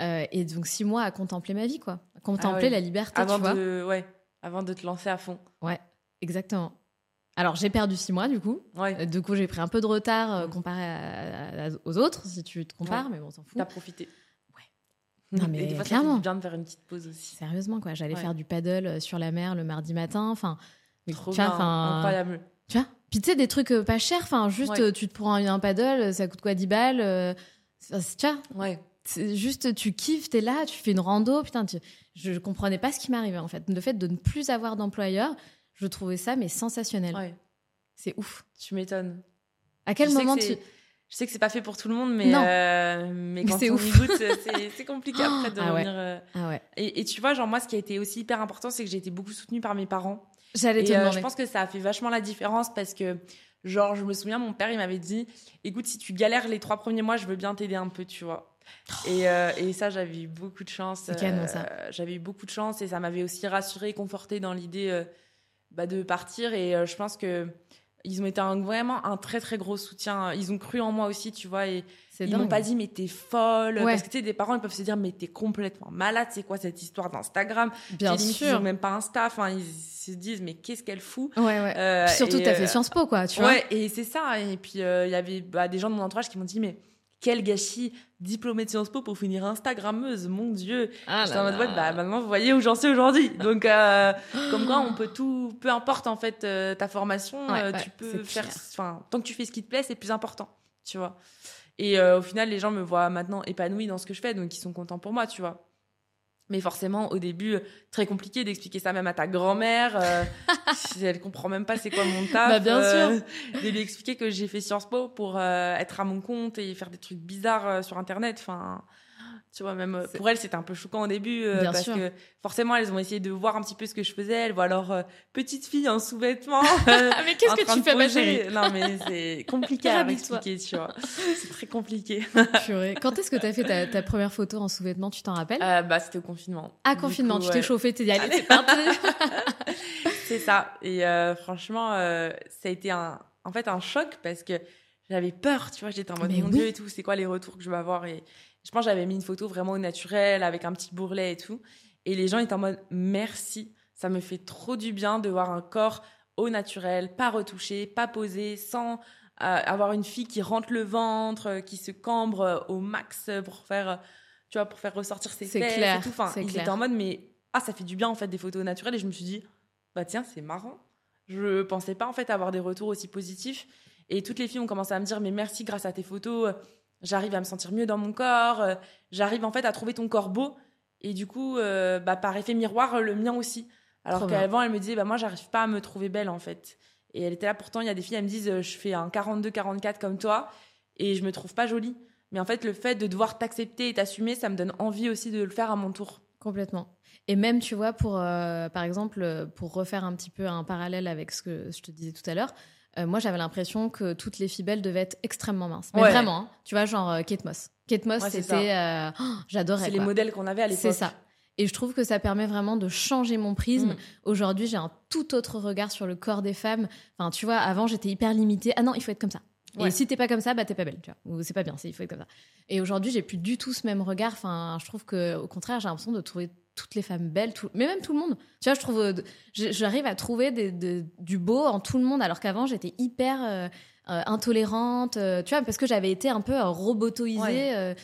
Euh, et donc, 6 mois à contempler ma vie, quoi. À contempler ouais. la liberté, Avant tu vois. de, ouais, avant de te lancer à fond. Ouais, exactement. Alors, j'ai perdu 6 mois, du coup. Ouais. Euh, Du coup, j'ai pris un peu de retard euh, Mm. comparé à- à- aux autres, si tu te compares, Ouais. mais bon, on s'en fout. T'as profité. Ouais. Non, mais Et des fois, ça clairement. fait bien de faire une petite pause aussi. Sérieusement, quoi. J'allais faire du paddle euh, sur la mer le mardi matin. Enfin, Trop tu vois, bien, incroyable. Tu vois Puis tu sais, des trucs pas chers. Enfin, juste, tu te prends un, paddle, ça coûte quoi 10 balles euh, ça, Tu vois Ouais. Juste, tu kiffes, t'es là, tu fais une rando. Putain, tu- je comprenais pas ce qui m'arrivait, en fait. Le fait de ne plus avoir d'employeur, je trouvais ça, mais sensationnel. ouais. C'est ouf. Tu m'étonnes. À quel Je moment tu... Je sais que c'est pas fait pour tout le monde, mais, euh, mais quand c'est on ouf. y goûte, c'est compliqué après de Ah ouais. revenir. euh. Ah ouais. Et, et tu vois, genre moi, ce qui a été aussi hyper important, c'est que j'ai été beaucoup soutenue par mes parents. J'allais te euh, demander. je pense que ça a fait vachement la différence parce que, genre, je me souviens, mon père, il m'avait dit, écoute, si tu galères les trois premiers mois, je veux bien t'aider un peu, tu vois. Et, euh, et ça, j'avais eu beaucoup de chance. Euh, J'avais eu beaucoup de chance et ça m'avait aussi rassurée, confortée dans l'idée euh, bah, de partir. Et je pense que ils ont été un- vraiment un très très gros soutien. Ils ont cru en moi aussi, tu vois. Et ils m'ont pas dit mais t'es folle Ouais. parce que tu sais des parents ils peuvent se dire mais t'es complètement malade. C'est quoi cette histoire d'Instagram? Bien Puis limite, Ils sûr. ont même pas Insta. Enfin ils se disent mais qu'est-ce qu'elle fout? Ouais, ouais. Puis surtout, t'as fait Sciences Po, quoi, tu vois. Ouais, et c'est ça. Et puis, il y avait bah, des gens de mon entourage qui m'ont dit, mais quel gâchis, diplômée de Sciences Po pour finir Instagrammeuse, mon Dieu. Ah J'étais en mode, bah, maintenant, vous voyez où j'en suis aujourd'hui. Donc, euh, comme quoi, on peut tout, peu importe, en fait, euh, ta formation, Ouais, euh, ouais, tu peux faire, enfin, tant que tu fais ce qui te plaît, c'est plus important, tu vois. Et au final, les gens me voient maintenant épanouie dans ce que je fais, donc ils sont contents pour moi, tu vois. Mais forcément, au début, très compliqué d'expliquer ça même à ta grand-mère. euh, si elle comprend même pas c'est quoi mon taf. Bah, bien euh, de lui expliquer que j'ai fait Sciences Po pour euh, être à mon compte et faire des trucs bizarres euh, sur Internet. Enfin, tu vois, même euh, pour elle, c'était un peu choquant au début euh, parce sûr. que forcément, elles ont essayé de voir un petit peu ce que je faisais. Elles voient alors euh, petite fille en sous-vêtements. euh, Ah, mais qu'est-ce que tu fais, ma chérie Non, mais c'est compliqué à expliquer, tu vois. C'est très compliqué. Purée. Quand est-ce que t'as fait ta, ta première photo en sous-vêtements, tu t'en rappelles? Euh, bah, c'était au confinement. Ah, confinement, coup, tu t'es ouais. chauffé, t'es dit, allez, c'est parti C'est ça. Et euh, franchement, euh, ça a été un, en fait un choc parce que j'avais peur, tu vois. J'étais en mode Mais mon oui. Dieu et tout. C'est quoi les retours que je vais avoir Et je pense que j'avais mis une photo vraiment au naturel avec un petit bourrelet et tout. Et les gens étaient en mode merci. Ça me fait trop du bien de voir un corps au naturel, pas retouché, pas posé, sans euh, avoir une fille qui rentre le ventre, euh, qui se cambre euh, au max pour faire, tu vois, pour faire ressortir ses fesses clair, et tout. Enfin, ils clair. étaient en mode mais ah, ça fait du bien en fait des photos naturelles. Et je me suis dit, bah tiens, c'est marrant. Je pensais pas en fait avoir des retours aussi positifs. Et toutes les filles ont commencé à me dire, mais merci, grâce à tes photos, j'arrive à me sentir mieux dans mon corps. J'arrive en fait à trouver ton corps beau. Et du coup, euh, bah, par effet miroir, le mien aussi. Alors qu'avant, elle me disait, bah, moi, j'arrive pas à me trouver belle en fait. Et elle était là, pourtant, il y a des filles, elles me disent, je fais un 42-44 comme toi et je me trouve pas jolie. Mais en fait, le fait de devoir t'accepter et t'assumer, ça me donne envie aussi de le faire à mon tour. Complètement. Et même, tu vois, pour, euh, par exemple, pour refaire un petit peu un parallèle avec ce que je te disais tout à l'heure, euh, moi, j'avais l'impression que toutes les filles belles devaient être extrêmement minces. Mais vraiment, hein. tu vois, genre euh, Kate Moss. Kate Moss, c'était... Oh, j'adorais. C'est les modèles qu'on avait à l'époque. C'est ça. Et je trouve que ça permet vraiment de changer mon prisme. Mm. Aujourd'hui, j'ai un tout autre regard sur le corps des femmes. Enfin, tu vois, avant, j'étais hyper limitée. Ah non, il faut être comme ça. Et si t'es pas comme ça, bah t'es pas belle, tu vois. Ou c'est pas bien, il faut être comme ça. Et aujourd'hui, j'ai plus du tout ce même regard. Enfin, je trouve que, au contraire, j'ai l'impression de trouver toutes les femmes belles, mais même tout le monde. Tu vois, je trouve, euh, j'arrive à trouver du beau en tout le monde, alors qu'avant, j'étais hyper euh, euh, intolérante, tu vois, parce que j'avais été un peu robotoisée.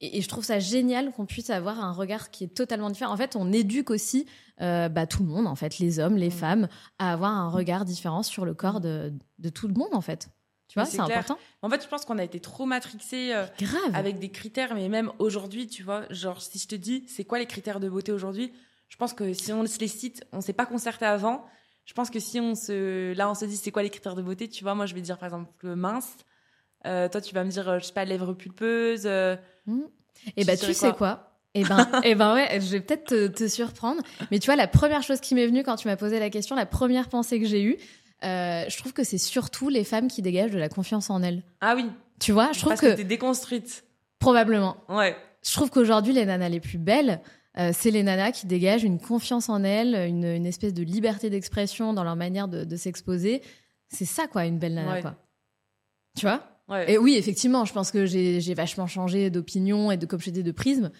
Et, je trouve ça génial qu'on puisse avoir un regard qui est totalement différent. En fait, on éduque aussi bah, tout le monde, en fait, les hommes, les femmes, à avoir un regard différent sur le corps de, de tout le monde, en fait. Tu vois, c'est important. En fait, je pense qu'on a été trop matrixé euh, avec des critères, mais même aujourd'hui, tu vois, genre si je te dis, c'est quoi les critères de beauté aujourd'hui? Je pense que si on se les cite, on s'est pas concerté avant. Je pense que si on se, là, on se dit, c'est quoi les critères de beauté Tu vois, moi, je vais dire par exemple mince. Euh, toi, tu vas me dire, euh, je sais pas, lèvres pulpeuses. Mmh. Et bah, tu sais quoi? Eh ben, eh ben ouais, je vais peut-être te, te, surprendre. Mais tu vois, la première chose qui m'est venue quand tu m'as posé la question, la première pensée que j'ai eue, euh, je trouve que c'est surtout les femmes qui dégagent de la confiance en elles. Ah oui. Tu vois, je trouve Parce que, que t'es déconstruite. Probablement. Ouais. Je trouve qu'aujourd'hui, les nanas les plus belles, euh, c'est les nanas qui dégagent une confiance en elles, une, une espèce de liberté d'expression dans leur manière de, de s'exposer. C'est ça, quoi, une belle nana, quoi. Tu vois? Ouais. Et oui, effectivement, je pense que j'ai vachement changé d'opinion et de, comme je dis, de prisme.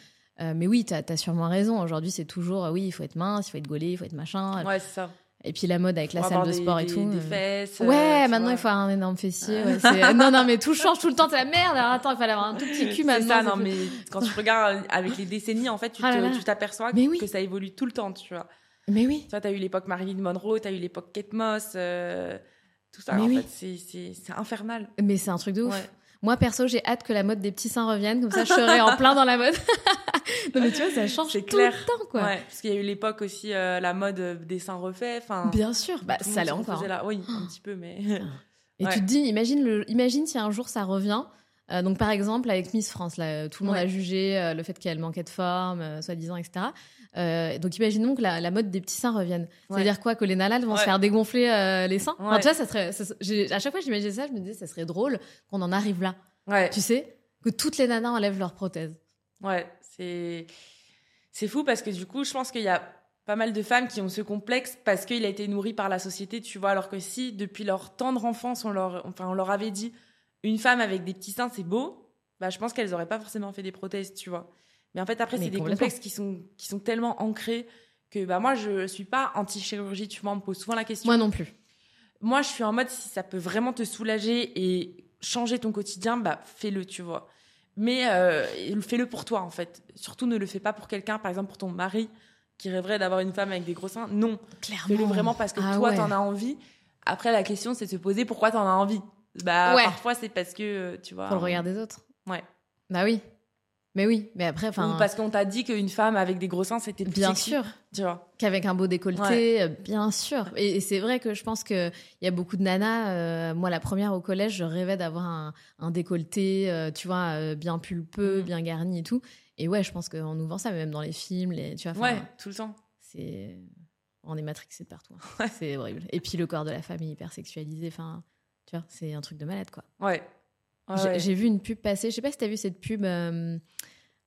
Euh, mais oui, t'as as sûrement raison. Aujourd'hui, c'est toujours, oui, il faut être mince, il faut être gaulé, il faut être machin. Ouais, c'est ça. Et puis la mode avec la salle de sport et tout. Des euh. fesses, ouais, maintenant il faut avoir un énorme fessier. Ouais, non, non, mais tout change tout le temps. C'est la merde. Alors attends, il fallait avoir un tout petit cul maintenant. C'est ça, non, mais quand tu regardes avec les décennies, en fait, tu ah t'aperçois que ça évolue tout le temps, tu vois. Mais oui. Tu vois, t'as eu l'époque Marilyn Monroe, t'as eu l'époque Kate Moss, euh, tout ça. en fait, c'est infernal. Mais c'est un truc de ouf. Moi, perso, j'ai hâte que la mode des petits seins revienne, comme ça je serai en plein dans la mode. non, mais tu vois, ça change tout clair. le temps, quoi. Ouais, parce qu'il y a eu l'époque aussi, euh, la mode des seins refaits. Enfin, Bien sûr, bah, ça l'est encore. Là. Oui, un petit peu, mais. Et tu te dis, imagine, le... imagine si un jour ça revient. Euh, donc, par exemple, avec Miss France, là, tout le monde a jugé euh, le fait qu'elle manquait de forme, soi-disant, etc. Euh, donc imaginons que la, mode des petits seins revienne. C'est-à-dire quoi Que les nanas vont se faire dégonfler euh, les seins? Enfin, Tu vois, ça serait, à chaque fois que j'imaginais ça, je me disais, ça serait drôle qu'on en arrive là. Tu sais Que toutes les nanas enlèvent leurs prothèses. Ouais, c'est c'est fou parce que du coup, je pense qu'il y a pas mal de femmes qui ont ce complexe parce qu'il a été nourri par la société, tu vois. Alors que si, depuis leur tendre enfance, on leur, enfin, on leur avait dit une femme avec des petits seins, c'est beau, bah, je pense qu'elles auraient pas forcément fait des prothèses, tu vois. Mais en fait, après, c'est des complexes qui sont, qui sont tellement ancrés que bah, moi, je suis pas anti-chirurgie. Tu vois, on me pose souvent la question. Moi non plus. Moi, je suis en mode, si ça peut vraiment te soulager et changer ton quotidien, bah, fais-le, tu vois. Mais euh, fais-le pour toi, en fait. Surtout, ne le fais pas pour quelqu'un, par exemple, pour ton mari qui rêverait d'avoir une femme avec des gros seins. Non. Clairement. Fais-le vraiment parce que ah toi, tu en as envie. Après, la question, c'est de se poser pourquoi tu en as envie. Bah, parfois, c'est parce que, euh, tu vois. Pour le regard des autres. Ouais. Bah oui. Mais oui, mais après, enfin. Parce qu'on t'a dit qu'une femme avec des gros seins, c'était bien sûr. Tu vois. Qu'avec un beau décolleté, euh, bien sûr. Et, c'est vrai que je pense qu'il y a beaucoup de nanas. Euh, moi, la première au collège, je rêvais d'avoir un, décolleté, euh, tu vois, bien pulpeux, mm. bien garni et tout. Et ouais, je pense qu'on nous vend ça, même dans les films, les, tu vois. Ouais, tout le temps. C'est. On est matrixé de partout. Hein. C'est horrible. Et puis le corps de la femme est hyper sexualisé. Enfin, tu vois, c'est un truc de malade, quoi. Ouais. J'ai vu une pub passer. Je sais pas si tu as vu cette pub. Euh,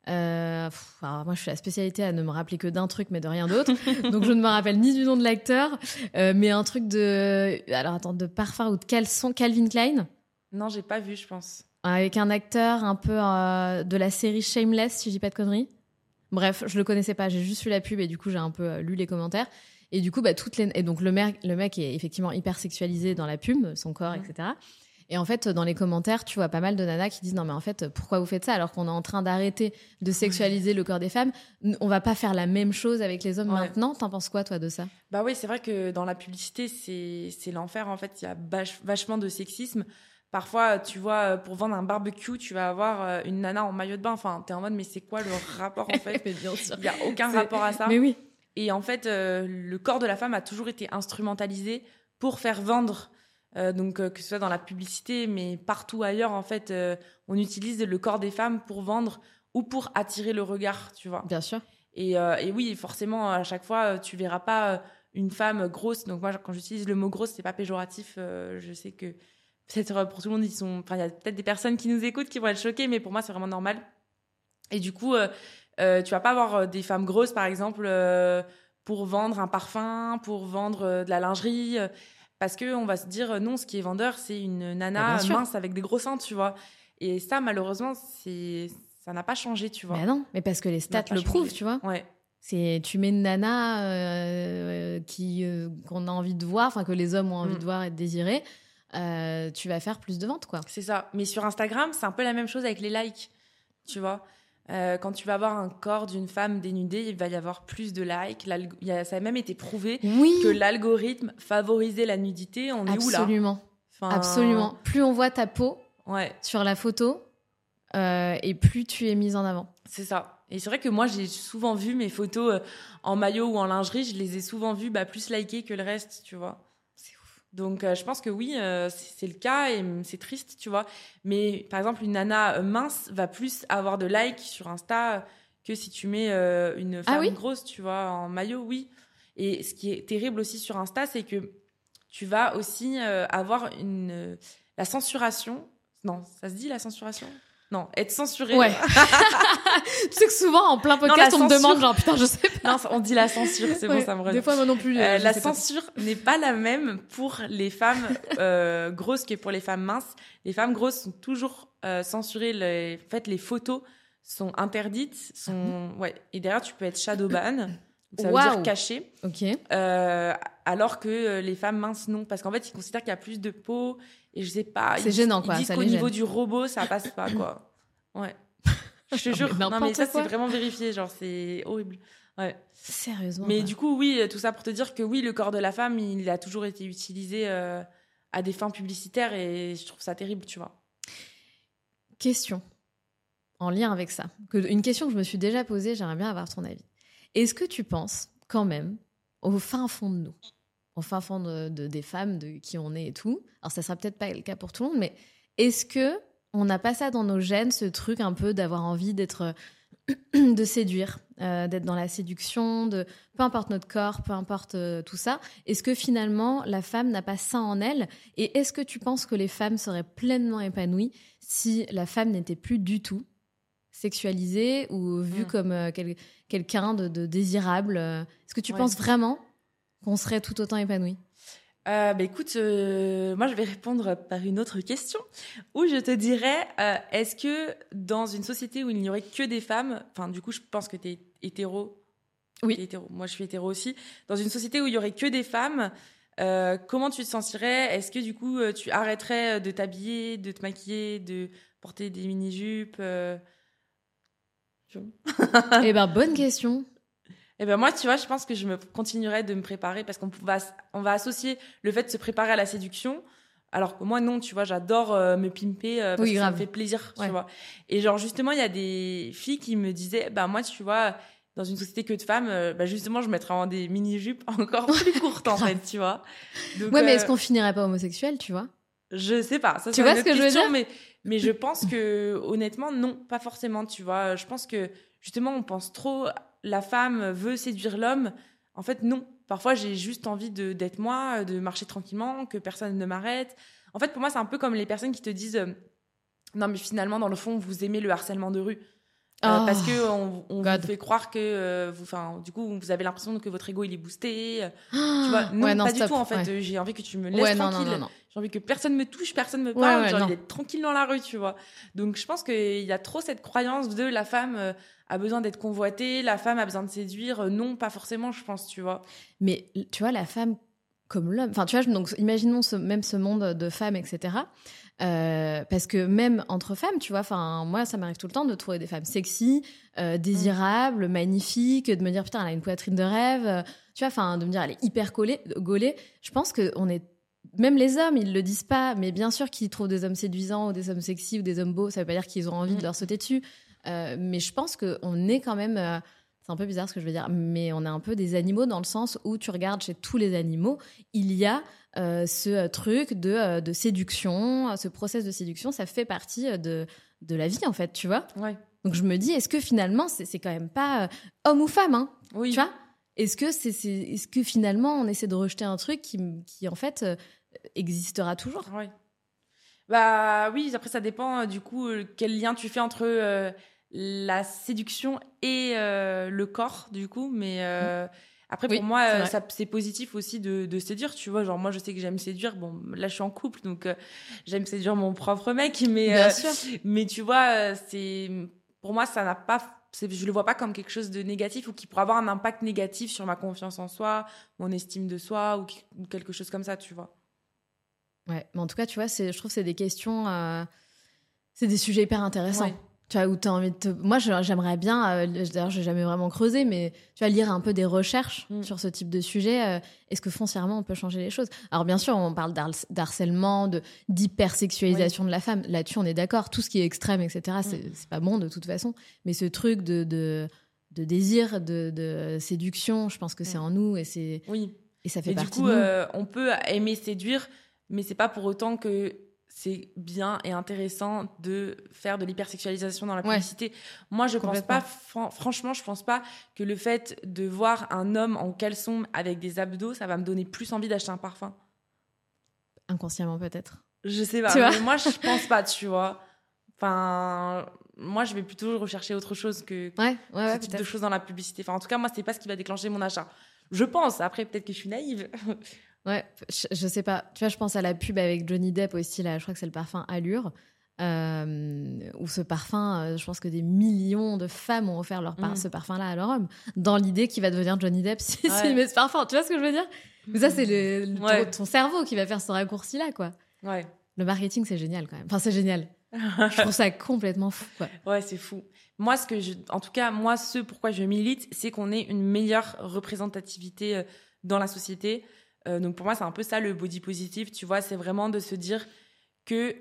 euh, moi, je suis la spécialité à ne me rappeler que d'un truc, mais de rien d'autre. Donc, je ne me rappelle ni du nom de l'acteur, euh, mais un truc de. Alors, attends, de parfum ou de caleçon Calvin Klein? Non, j'ai pas vu, je pense. Avec un acteur un peu de la série Shameless, si je dis pas de conneries. Bref, je le connaissais pas, j'ai juste vu la pub et du coup, j'ai un peu lu les commentaires. Et du coup, bah, toutes les. Et donc, le mec, le mec est effectivement hyper sexualisé dans la pub, son corps, etc. Et en fait, dans les commentaires, tu vois pas mal de nanas qui disent non mais en fait, pourquoi vous faites ça alors qu'on est en train d'arrêter de sexualiser le corps des femmes? On va pas faire la même chose avec les hommes maintenant? T'en penses quoi toi de ça? Bah oui, c'est vrai que dans la publicité, c'est l'enfer en fait. Il y a vachement de sexisme. Parfois, tu vois, pour vendre un barbecue, tu vas avoir euh, une nana en maillot de bain. Enfin, t'es en mode, mais c'est quoi le rapport en fait? Il n'y a aucun rapport à ça. Mais oui. Et en fait, euh, le corps de la femme a toujours été instrumentalisé pour faire vendre. Euh, donc que ce soit dans la publicité, mais partout ailleurs, en fait, on utilise le corps des femmes pour vendre ou pour attirer le regard, tu vois. Bien sûr. Et, et oui, forcément, à chaque fois, tu verras pas une femme grosse. Donc moi, quand j'utilise le mot grosse, c'est pas péjoratif. je sais que peut-être pour tout le monde, ils sont. Enfin, il y a peut-être des personnes qui nous écoutent qui vont être choquées, mais pour moi, c'est vraiment normal. Et du coup, euh, euh, tu vas pas avoir euh, des femmes grosses, par exemple, pour vendre un parfum, pour vendre de la lingerie, parce que on va se dire non, ce qui est vendeur, c'est une nana bah, mince avec des gros seins, tu vois. Et ça, malheureusement, c'est ça n'a pas changé, tu vois. Mais non, mais parce que les stats le prouvent, tu vois. Ouais. C'est tu mets une nana qui qu'on a envie de voir, enfin que les hommes ont envie mm. de voir et de désirer. Euh, tu vas faire plus de ventes, quoi. C'est ça. Mais sur Instagram, c'est un peu la même chose avec les likes, tu vois. Euh, quand tu vas voir un corps d'une femme dénudée, il va y avoir plus de likes. ça a même été prouvé que l'algorithme favorisait la nudité. On est où là Absolument. Absolument. Plus on voit ta peau ouais. sur la photo, euh, et plus tu es mise en avant. C'est ça. Et c'est vrai que moi, j'ai souvent vu mes photos en maillot ou en lingerie, je les ai souvent vues bah, plus likées que le reste, tu vois. Donc, euh, je pense que oui, euh, c'est le cas et c'est triste, tu vois. Mais par exemple, une nana euh, mince va plus avoir de likes sur Insta que si tu mets une ah femme grosse, tu vois, en maillot, oui. Et ce qui est terrible aussi sur Insta, c'est que tu vas aussi avoir une la censuration. Non, ça se dit la censuration? Non, être censuré. Ouais. tu sais que souvent, en plein podcast, on me demande, genre, putain, je sais pas. Non, on dit la censure, c'est bon, ça me revient. Des fois, moi non plus. Euh, la censure n'est pas la même pour les femmes euh, grosses que pour les femmes minces. Les femmes grosses sont toujours euh, censurées. Les... En fait, les photos sont interdites. Sont... Ouais. Et derrière, tu peux être shadowban. Ça veut dire caché. Ok. Euh, alors que les femmes minces, non. Parce qu'en fait, ils considèrent qu'il y a plus de peau. Et je sais pas. C'est gênant, quoi. Ils disent qu'au niveau du robot, ça passe pas, quoi. Ouais. Je te jure. non, mais ça, c'est vraiment vérifié. Genre, c'est horrible. Ouais. Sérieusement. Mais du coup, oui, tout ça pour te dire que oui, le corps de la femme, il a toujours été utilisé euh, à des fins publicitaires et je trouve ça terrible, tu vois. Question en lien avec ça. Une question que je me suis déjà posée, j'aimerais bien avoir ton avis. Est-ce que tu penses, quand même, au fin fond de nous, au fin fond de, des femmes, de qui on est et tout. Alors ça sera peut-être pas le cas pour tout le monde, mais est-ce que on n'a pas ça dans nos gènes, ce truc un peu d'avoir envie d'être, de séduire, euh, d'être dans la séduction, de peu importe notre corps, peu importe euh, tout ça. Est-ce que finalement la femme n'a pas ça en elle? Et est-ce que tu penses que les femmes seraient pleinement épanouies si la femme n'était plus du tout sexualisée ou vue mm. comme euh, quelqu'un de, de, désirable Est-ce que tu penses vraiment qu'on serait tout autant épanoui euh, bah écoute, euh, moi je vais répondre par une autre question où je te dirais euh, est-ce que dans une société où il n'y aurait que des femmes, enfin du coup je pense que tu es hétéro. Oui. hétéro. Moi je suis hétéro aussi. Dans une société où il y aurait que des femmes, comment tu te sentirais? Est-ce que du coup tu arrêterais de t'habiller, de te maquiller, de porter des mini-jupes Eh ben bonne question. Et eh ben moi, tu vois, je pense que je me continuerai de me préparer parce qu'on va, on va associer le fait de se préparer à la séduction. Alors que moi, non, tu vois, j'adore euh, me pimper euh, parce que ça me fait plaisir, tu vois. Et genre, justement, il y a des filles qui me disaient, bah moi, tu vois, dans une société que de femmes, euh, bah justement, je mettrais en des mini-jupes encore plus courtes, en fait, tu vois. Donc, ouais, mais est-ce qu'on finirait pas homosexuel, tu vois? Je sais pas. Ça, tu vois ce que je veux dire mais, mais je pense que, honnêtement, non, pas forcément, tu vois. Je pense que, justement, on pense trop la femme veut séduire l'homme. En fait, non. Parfois, j'ai juste envie d'être moi, de marcher tranquillement, que personne ne m'arrête. En fait, pour moi, c'est un peu comme les personnes qui te disent euh, Non, mais finalement, dans le fond, vous aimez le harcèlement de rue. Euh, oh, parce que on, vous fait croire que euh, vous, enfin, du coup, vous avez l'impression que votre ego il est boosté. tu vois, non, pas du tout en fait. J'ai envie que tu me laisses tranquille. J'ai envie que personne me touche, personne me parle. J'ai envie d'être tranquille dans la rue, tu vois. Donc, je pense qu'il y a trop cette croyance de la femme a besoin d'être convoitée, la femme a besoin de séduire. Non, pas forcément, je pense, tu vois. Mais tu vois, la femme comme l'homme. Enfin, tu vois, donc imaginons ce, même ce monde de femmes, etc. Euh, parce que même entre femmes, tu vois, enfin, moi, ça m'arrive tout le temps de trouver des femmes sexy, euh, désirables, magnifiques, de me dire putain, elle a une poitrine de rêve, euh, tu vois, enfin, de me dire elle est hyper collée, gaulée. Je pense que on est même les hommes, ils le disent pas, mais bien sûr qu'ils trouvent des hommes séduisants ou des hommes sexy ou des hommes beaux, ça veut pas dire qu'ils ont envie de mm. leur sauter dessus. mais je pense qu'on est quand même c'est un peu bizarre ce que je veux dire, mais on est un peu des animaux dans le sens où tu regardes chez tous les animaux, il y a euh, ce euh, truc de, euh, de, séduction, ce process de séduction, ça fait partie de, de la vie en fait, tu vois. Ouais. Donc je me dis, est-ce que finalement, c'est quand même pas homme ou femme, hein Oui. Tu vois? Est-ce que, c'est est, ce que finalement, on essaie de rejeter un truc qui, qui en fait, existera toujours? Oui. Bah oui, après ça dépend du coup quel lien tu fais entre la séduction et euh, le corps du coup mais euh, après pour moi euh, c'est positif aussi de, de, séduire tu vois. Genre moi je sais que j'aime séduire. Bon là je suis en couple donc j'aime séduire mon propre mec mais mais tu vois c'est pour moi ça n'a pas je le vois pas comme quelque chose de négatif ou qui pourrait avoir un impact négatif sur ma confiance en soi mon estime de soi ou, quelque chose comme ça tu vois. Ouais mais en tout cas tu vois c'est je trouve c'est des questions c'est des sujets hyper intéressants tu vois, où tu as envie de Moi, j'aimerais bien, euh, d'ailleurs, j'ai jamais vraiment creusé, mais tu vas lire un peu des recherches mm. sur ce type de sujet. Euh, est-ce que foncièrement, on peut changer les choses? Alors, bien sûr, on parle d'harcèlement, d'hypersexualisation de la femme. Là-dessus, on est d'accord. Tout ce qui est extrême, etc., mm. c'est pas bon de toute façon. Mais ce truc de, de, de désir, de, de, séduction, je pense que c'est mm. en nous et c'est. Oui. Et ça fait et partie du coup, de nous. Euh, on peut aimer séduire, mais c'est pas pour autant que c'est bien et intéressant de faire de l'hypersexualisation dans la publicité. Moi, je pense pas, franchement, je pense pas que le fait de voir un homme en caleçon avec des abdos, ça va me donner plus envie d'acheter un parfum. Inconsciemment, peut-être. Je sais pas. mais moi, je pense pas, tu vois. Enfin, moi, je vais plutôt rechercher autre chose que ouais, ouais, ce type de choses dans la publicité. Enfin, en tout cas, moi, c'est pas ce qui va déclencher mon achat. Je pense. Après, peut-être que je suis naïve. Ouais, je, sais pas. Tu vois, je pense à la pub avec Johnny Depp aussi, là, je crois que c'est le parfum Allure. Euh, où ce parfum, euh, je pense que des millions de femmes ont offert leur par mm. ce parfum-là à leur homme, dans l'idée qu'il va devenir Johnny Depp si ouais. met ce parfum. Tu vois ce que je veux dire? Mais ça, c'est le, ton, cerveau qui va faire ce raccourci-là, quoi. Ouais. Le marketing, c'est génial quand même. Enfin, c'est génial. je trouve ça complètement fou, quoi. Ouais, c'est fou. Moi, ce que je, en tout cas, moi, ce pourquoi je milite, c'est qu'on ait une meilleure représentativité euh, dans la société. Euh, donc pour moi, c'est un peu ça le body positive, tu vois, c'est vraiment de se dire que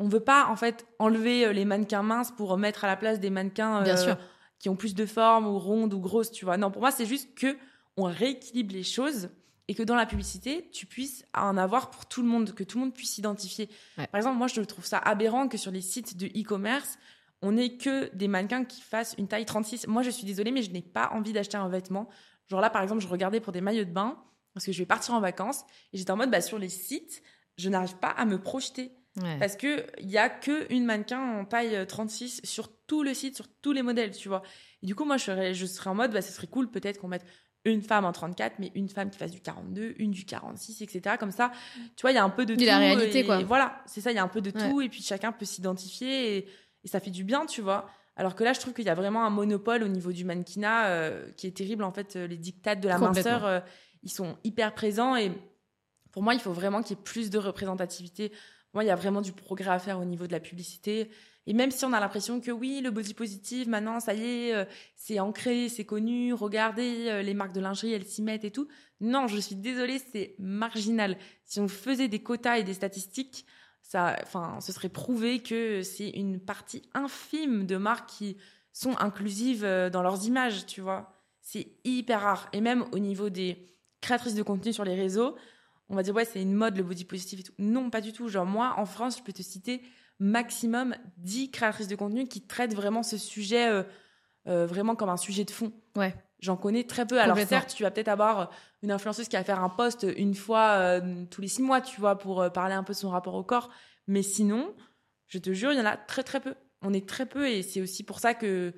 on veut pas en fait enlever euh, les mannequins minces pour mettre à la place des mannequins euh, qui ont plus de forme ou rondes ou grosses, tu vois. Non, pour moi, c'est juste que on rééquilibre les choses et que dans la publicité, tu puisses en avoir pour tout le monde, que tout le monde puisse s'identifier. Par exemple, moi, je trouve ça aberrant que sur les sites de e-commerce, on n'ait que des mannequins qui fassent une taille 36. Moi, je suis désolée, mais je n'ai pas envie d'acheter un vêtement. Genre là, par exemple, je regardais pour des maillots de bain parce que je vais partir en vacances et j'étais en mode bah, sur les sites, je n'arrive pas à me projeter. Parce qu'il n'y a qu'une mannequin en taille 36 euh, sur tout le site, sur tous les modèles, tu vois. Et du coup, moi, je serais, je serais en mode, bah, ce serait cool peut-être qu'on mette une femme en 34, mais une femme qui fasse du 42, une du 46, etc. Comme ça, tu vois, il y a un peu de tout. la réalité, quoi. voilà, c'est ça, il y a un peu de tout, et puis chacun peut s'identifier, et, ça fait du bien, tu vois. Alors que là, je trouve qu'il y a vraiment un monopole au niveau du mannequinat euh, qui est terrible, en fait, euh, les dictates de la minceur ils sont hyper présents et pour moi, il faut vraiment qu'il y ait plus de représentativité. moi, il y a vraiment du progrès à faire au niveau de la publicité. Et même si on a l'impression que oui, le body positive, maintenant, ça y est, euh, c'est ancré, c'est connu, regardez, euh, les marques de lingerie, elles s'y mettent et tout. Non, je suis désolée, c'est marginal. Si on faisait des quotas et des statistiques, ça, enfin, ce serait prouvé que c'est une partie infime de marques qui sont inclusives euh, dans leurs images, tu vois. C'est hyper rare. Et même au niveau des, créatrice de contenu sur les réseaux, on va dire ouais c'est une mode le body positive et tout. Non, pas du tout. Genre moi en France, je peux te citer maximum 10 créatrices de contenu qui traitent vraiment ce sujet euh, euh, vraiment comme un sujet de fond. Ouais. J'en connais très peu. Alors certes, tu vas peut-être avoir une influenceuse qui va faire un post une fois euh, tous les six mois, tu vois, pour parler un peu de son rapport au corps. Mais sinon, je te jure, il y en a très très peu. On est très peu et c'est aussi pour ça que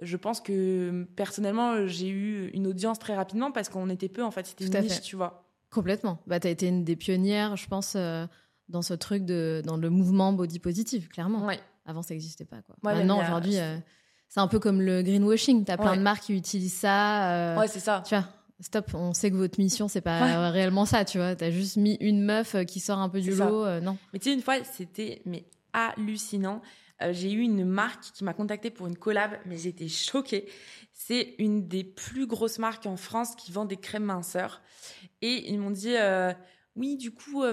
je pense que personnellement, j'ai eu une audience très rapidement parce qu'on était peu, en fait, c'était une niche, tu vois. Complètement. Bah, tu as été une des pionnières, je pense, euh, dans ce truc, de, dans le mouvement body positive, clairement. Ouais. Avant, ça n'existait pas. Quoi. Maintenant, aujourd'hui, euh, c'est un peu comme le greenwashing. Tu as plein de marques qui utilisent ça. Euh, ouais, c'est ça. Tu vois stop, on sait que votre mission, c'est pas réellement ça, tu vois. T'as juste mis une meuf euh, qui sort un peu du lot, euh, non. Mais tu sais, une fois, c'était mais hallucinant. Euh, j'ai eu une marque qui m'a contacté pour une collab, mais j'étais choquée. C'est une des plus grosses marques en France qui vend des crèmes minceurs. Et ils m'ont dit, oui, du coup,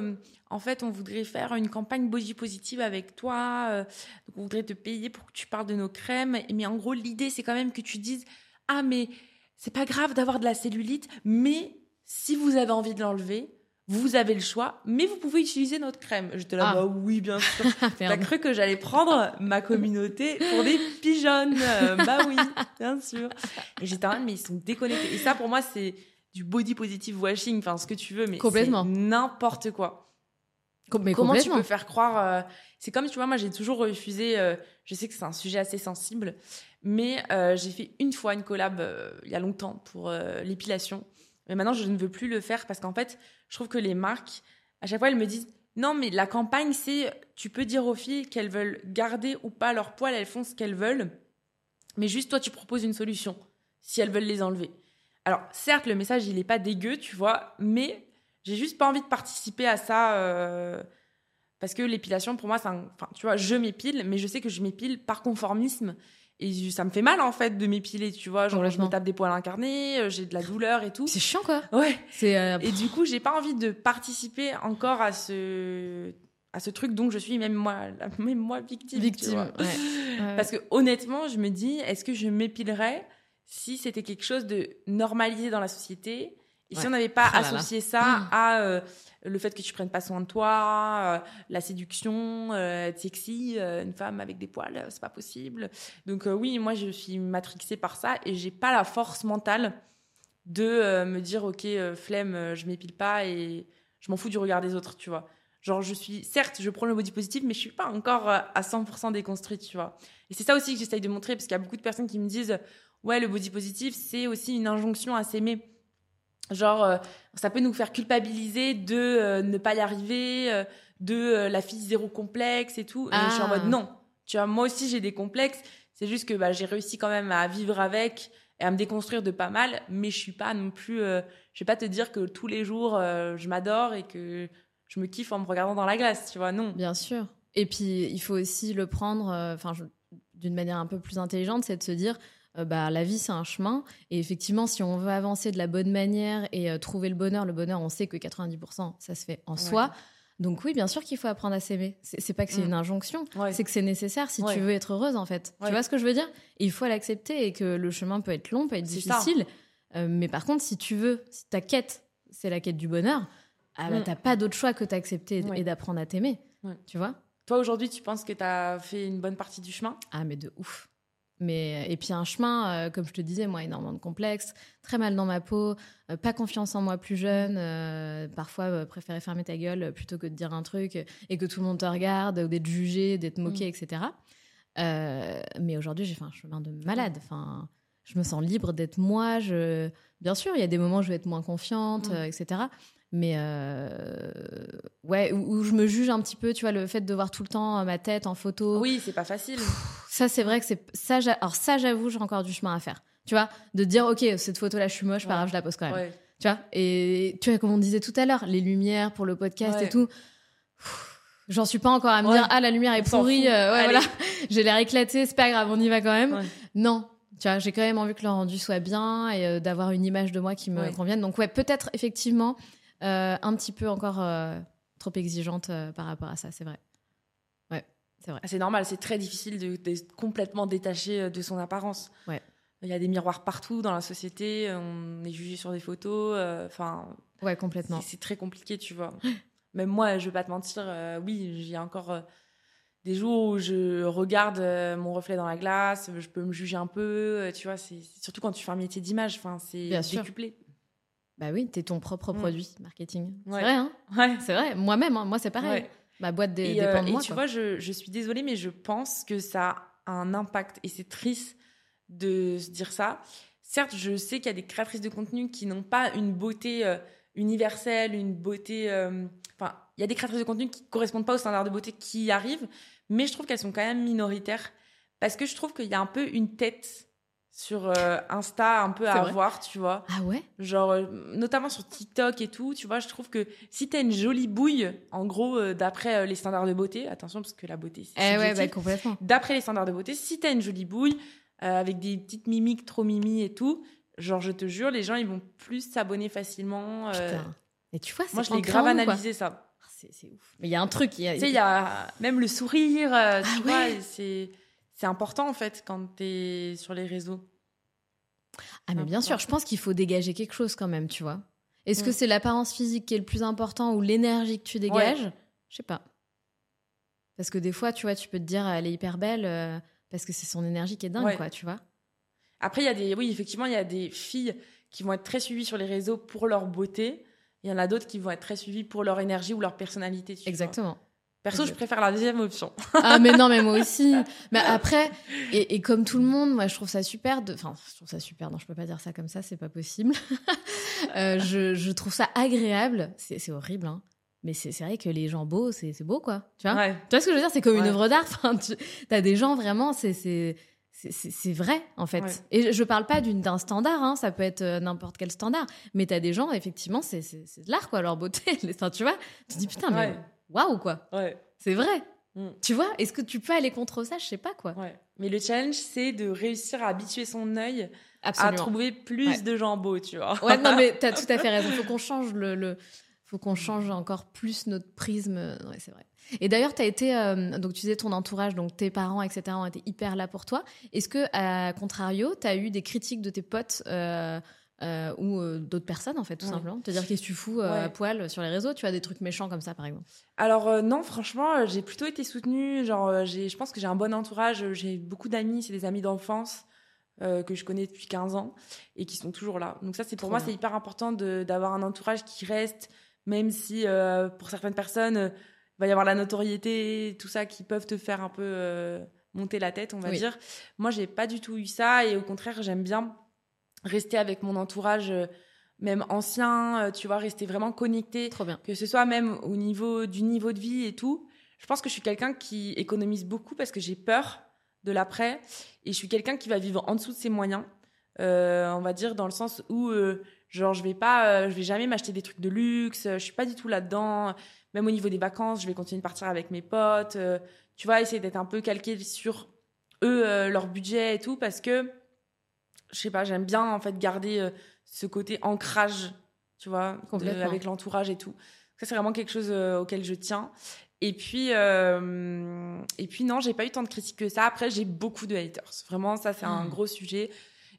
en fait, on voudrait faire une campagne body positive avec toi. on voudrait te payer pour que tu parles de nos crèmes. Mais en gros, l'idée, c'est quand même que tu dises, ah, mais c'est pas grave d'avoir de la cellulite, mais si vous avez envie de l'enlever, vous avez le choix, mais vous pouvez utiliser notre crème. J'étais là, ah. bah oui, bien sûr. T'as cru que j'allais prendre ma communauté pour des pigeonnes Bah oui, bien sûr. Et j'étais là, mais ils sont déconnectés. Et ça, pour moi, c'est du body positive washing, enfin ce que tu veux, mais complètement n'importe quoi. Comment tu peux faire croire euh, C'est comme tu vois, moi j'ai toujours refusé. Euh, je sais que c'est un sujet assez sensible, mais euh, j'ai fait une fois une collab euh, il y a longtemps pour euh, l'épilation. Mais maintenant, je ne veux plus le faire parce qu'en fait, je trouve que les marques, à chaque fois, elles me disent non, mais la campagne, c'est tu peux dire aux filles qu'elles veulent garder ou pas leur poils, elles font ce qu'elles veulent. Mais juste toi, tu proposes une solution si elles veulent les enlever. Alors, certes, le message, il n'est pas dégueu, tu vois, mais j'ai juste pas envie de participer à ça. parce que l'épilation, pour moi, c'est enfin, tu vois, je m'épile, mais je sais que je m'épile par conformisme. Et ça me fait mal en fait de m'épiler, tu vois. Genre, je me tape des poils incarnés, euh, j'ai de la douleur et tout. C'est chiant quoi. Ouais. C'est. Euh, et du coup, j'ai pas envie de participer encore à ce à ce truc dont je suis même moi, même moi victime. Victime. Ouais. Parce que honnêtement, je me dis, est-ce que je m'épilerais si c'était quelque chose de normalisé dans la société et si on n'avait pas oh associé ça mmh. à euh, le fait que tu prennes pas soin de toi, euh, la séduction, euh, être sexy, une femme avec des poils, c'est pas possible. Donc oui, moi je suis matrixée par ça et j'ai pas la force mentale de me dire ok flemme, je m'épile pas et je m'en fous du regard des autres, tu vois. Genre je suis certes, je prends le body positif mais je suis pas encore à 100% déconstruite, tu vois. Et c'est ça aussi que j'essaye de montrer parce qu'il y a beaucoup de personnes qui me disent ouais, le body positif, c'est aussi une injonction à s'aimer Genre, euh, ça peut nous faire culpabiliser de euh, ne pas y arriver, euh, de la fille zéro complexe et tout. Et je suis en mode ah. non. Tu vois, moi aussi j'ai des complexes. C'est juste que bah, j'ai réussi quand même à vivre avec et à me déconstruire de pas mal, mais je suis pas non plus. je vais pas te dire que tous les jours je m'adore et que je me kiffe en me regardant dans la glace. Tu vois, non. Bien sûr. Et puis il faut aussi le prendre, enfin, d'une manière un peu plus intelligente, c'est de se dire euh, bah, la vie, c'est un chemin. Et effectivement, si on veut avancer de la bonne manière et euh, trouver le bonheur, le bonheur, on sait que 90%, ça se fait en soi. Donc oui, bien sûr qu'il faut apprendre à s'aimer. C'est pas que c'est mm. une injonction, c'est que c'est nécessaire si tu veux être heureuse en fait. Tu vois ce que je veux dire? Il faut l'accepter et que le chemin peut être long, peut être difficile. Euh, mais par contre, si tu veux, si ta quête, c'est la quête du bonheur, ah bah, mm. t'as pas d'autre choix que d'accepter et d'apprendre à t'aimer. Tu vois? Toi aujourd'hui, tu penses que tu as fait une bonne partie du chemin? Ah mais de ouf. Mais, euh, et puis un chemin, euh, comme je te disais, moi, énormément de complexe, très mal dans ma peau, euh, pas confiance en moi plus jeune, parfois préférer fermer ta gueule plutôt que de dire un truc et que tout le monde te regarde, ou d'être jugé, d'être moqué, mm. etc. mais aujourd'hui, j'ai fait un chemin de malade. Enfin, je me sens libre d'être moi. Je... Bien sûr, il y a des moments où je vais être moins confiante, mm. etc. Mais ouais, où, je me juge un petit peu, tu vois, le fait de voir tout le temps ma tête en photo. Oui, c'est pas facile. Ça, c'est vrai que c'est ça. Alors ça, j'avoue, j'ai encore du chemin à faire. Tu vois, de dire ok, cette photo-là, je suis moche, pas grave, je la pose quand même. Tu vois, et tu vois, comme on disait tout à l'heure, les lumières pour le podcast et tout. J'en suis pas encore à me dire ah la lumière est pourrie, euh, ouais voilà, j'ai l'air éclaté, c'est pas grave, on y va quand même. Non, tu vois, j'ai quand même envie que le rendu soit bien et euh, d'avoir une image de moi qui me convienne. Donc ouais, peut-être effectivement euh, un petit peu encore trop exigeante par rapport à ça, c'est vrai. C'est normal, c'est très difficile de, complètement détacher euh, de son apparence. Ouais. Il y a des miroirs partout dans la société, on est jugé sur des photos, euh, enfin. ouais, complètement. C'est très compliqué, tu vois. Même moi, je vais pas te mentir, euh, oui, j'ai encore des jours où je regarde mon reflet dans la glace, je peux me juger un peu, tu vois. C'est surtout quand tu fais un métier d'image, enfin, c'est décuplé. Bah oui, tu es ton propre mm. produit marketing. C'est vrai, hein ouais. C'est vrai. Moi-même, hein. moi c'est pareil. Ma boîte dépend euh, de moi. Et tu vois, je, je, suis désolée, mais je pense que ça a un impact. Et c'est triste de se dire ça. Certes, je sais qu'il y a des créatrices de contenu qui n'ont pas une beauté euh, universelle, une beauté. Euh, enfin, il y a des créatrices de contenu qui correspondent pas aux standards de beauté qui arrivent, mais je trouve qu'elles sont quand même minoritaires parce que je trouve qu'il y a un peu une tête sur euh, Insta un peu à voir, tu vois. Ah ouais? Genre, euh, notamment sur TikTok et tout, tu vois, je trouve que si t'as une jolie bouille, en gros, euh, d'après les standards de beauté, attention parce que la beauté, c'est eh ouais, bah, complètement. D'après les standards de beauté, si t'as une jolie bouille, avec des petites mimiques trop mimi et tout, genre, je te jure, les gens, ils vont plus s'abonner facilement. Putain. Et tu vois, Moi, je l'ai grave analysé ça. Ah, c'est ouf. Mais il y a un truc. Tu sais, il y a même le sourire, ah tu vois, c'est c'est important en fait quand tu es sur les réseaux. Ah mais bien sûr, je pense qu'il faut dégager quelque chose quand même, tu vois. Est-ce que mm. c'est l'apparence physique qui est le plus important ou l'énergie que tu dégages? Je sais pas. Parce que des fois, tu vois, tu peux te dire elle est hyper belle euh, parce que c'est son énergie qui est dingue, quoi, tu vois. Après, il y a des, oui, effectivement, il y a des filles qui vont être très suivies sur les réseaux pour leur beauté. Il y en a d'autres qui vont être très suivies pour leur énergie ou leur personnalité. Exactement. Perso, je préfère la deuxième option. ah, mais non, mais moi aussi. Mais après, et, comme tout le monde, moi, je trouve ça super. De... Enfin, je trouve ça super. Non, je peux pas dire ça comme ça, c'est pas possible. euh, je, je, trouve ça agréable. C'est horrible, hein. Mais c'est vrai que les gens beaux, c'est beau, quoi. Tu vois, tu vois ce que je veux dire? C'est comme une œuvre d'art. Enfin, tu as des gens vraiment, c'est c'est vrai en fait. Et je parle pas d'un standard, hein, ça peut être euh, n'importe quel standard, mais tu as des gens effectivement c'est de l'art quoi, leur beauté. enfin, tu vois, tu te dis putain mais waouh quoi. Ouais. C'est vrai. Mm. Tu vois, est-ce que tu peux aller contre ça? Je sais pas quoi. Ouais. Mais le challenge, c'est de réussir à habituer son œil à trouver plus de gens beaux, tu vois. Ouais, non, mais t'as tout à fait raison. Faut qu'on change le, le... faut qu'on change encore plus notre prisme. Ouais, c'est vrai. Et d'ailleurs, tu as été, euh, donc tu disais ton entourage, donc tes parents, etc., ont été hyper là pour toi. Est-ce que, à contrario, tu as eu des critiques de tes potes euh, euh, ou euh, d'autres personnes en fait tout simplement. Te dire qu'est-ce que tu fous euh, à poil sur les réseaux tu as des trucs méchants comme ça par exemple. Alors non franchement j'ai plutôt été soutenue. Genre j'ai je pense que j'ai un bon entourage. J'ai beaucoup d'amis c'est des amis d'enfance que je connais depuis 15 ans et qui sont toujours là. Donc ça c'est pour moi c'est hyper important d'avoir un entourage qui reste même si pour certaines personnes il va y avoir la notoriété tout ça qui peuvent te faire un peu monter la tête on va dire. Moi j'ai pas du tout eu ça et au contraire j'aime bien rester avec mon entourage euh, même ancien, euh, tu vois, rester vraiment connecté. Trop bien. Que ce soit même au niveau du niveau de vie et tout. Je pense que je suis quelqu'un qui économise beaucoup parce que j'ai peur de l'après et je suis quelqu'un qui va vivre en dessous de ses moyens. Euh, on va dire dans le sens où genre je vais pas je vais jamais m'acheter des trucs de luxe je suis pas du tout là-dedans même au niveau des vacances je vais continuer de partir avec mes potes tu vois essayer d'être un peu calqué sur eux leur budget et tout parce que je sais pas, j'aime bien en fait garder euh, ce côté ancrage, tu vois, avec l'entourage et tout. Ça c'est vraiment quelque chose euh, auquel je tiens. Et puis euh, et puis non, j'ai pas eu tant de critiques que ça. Après, j'ai beaucoup de haters. Vraiment, ça c'est un hmm. gros sujet.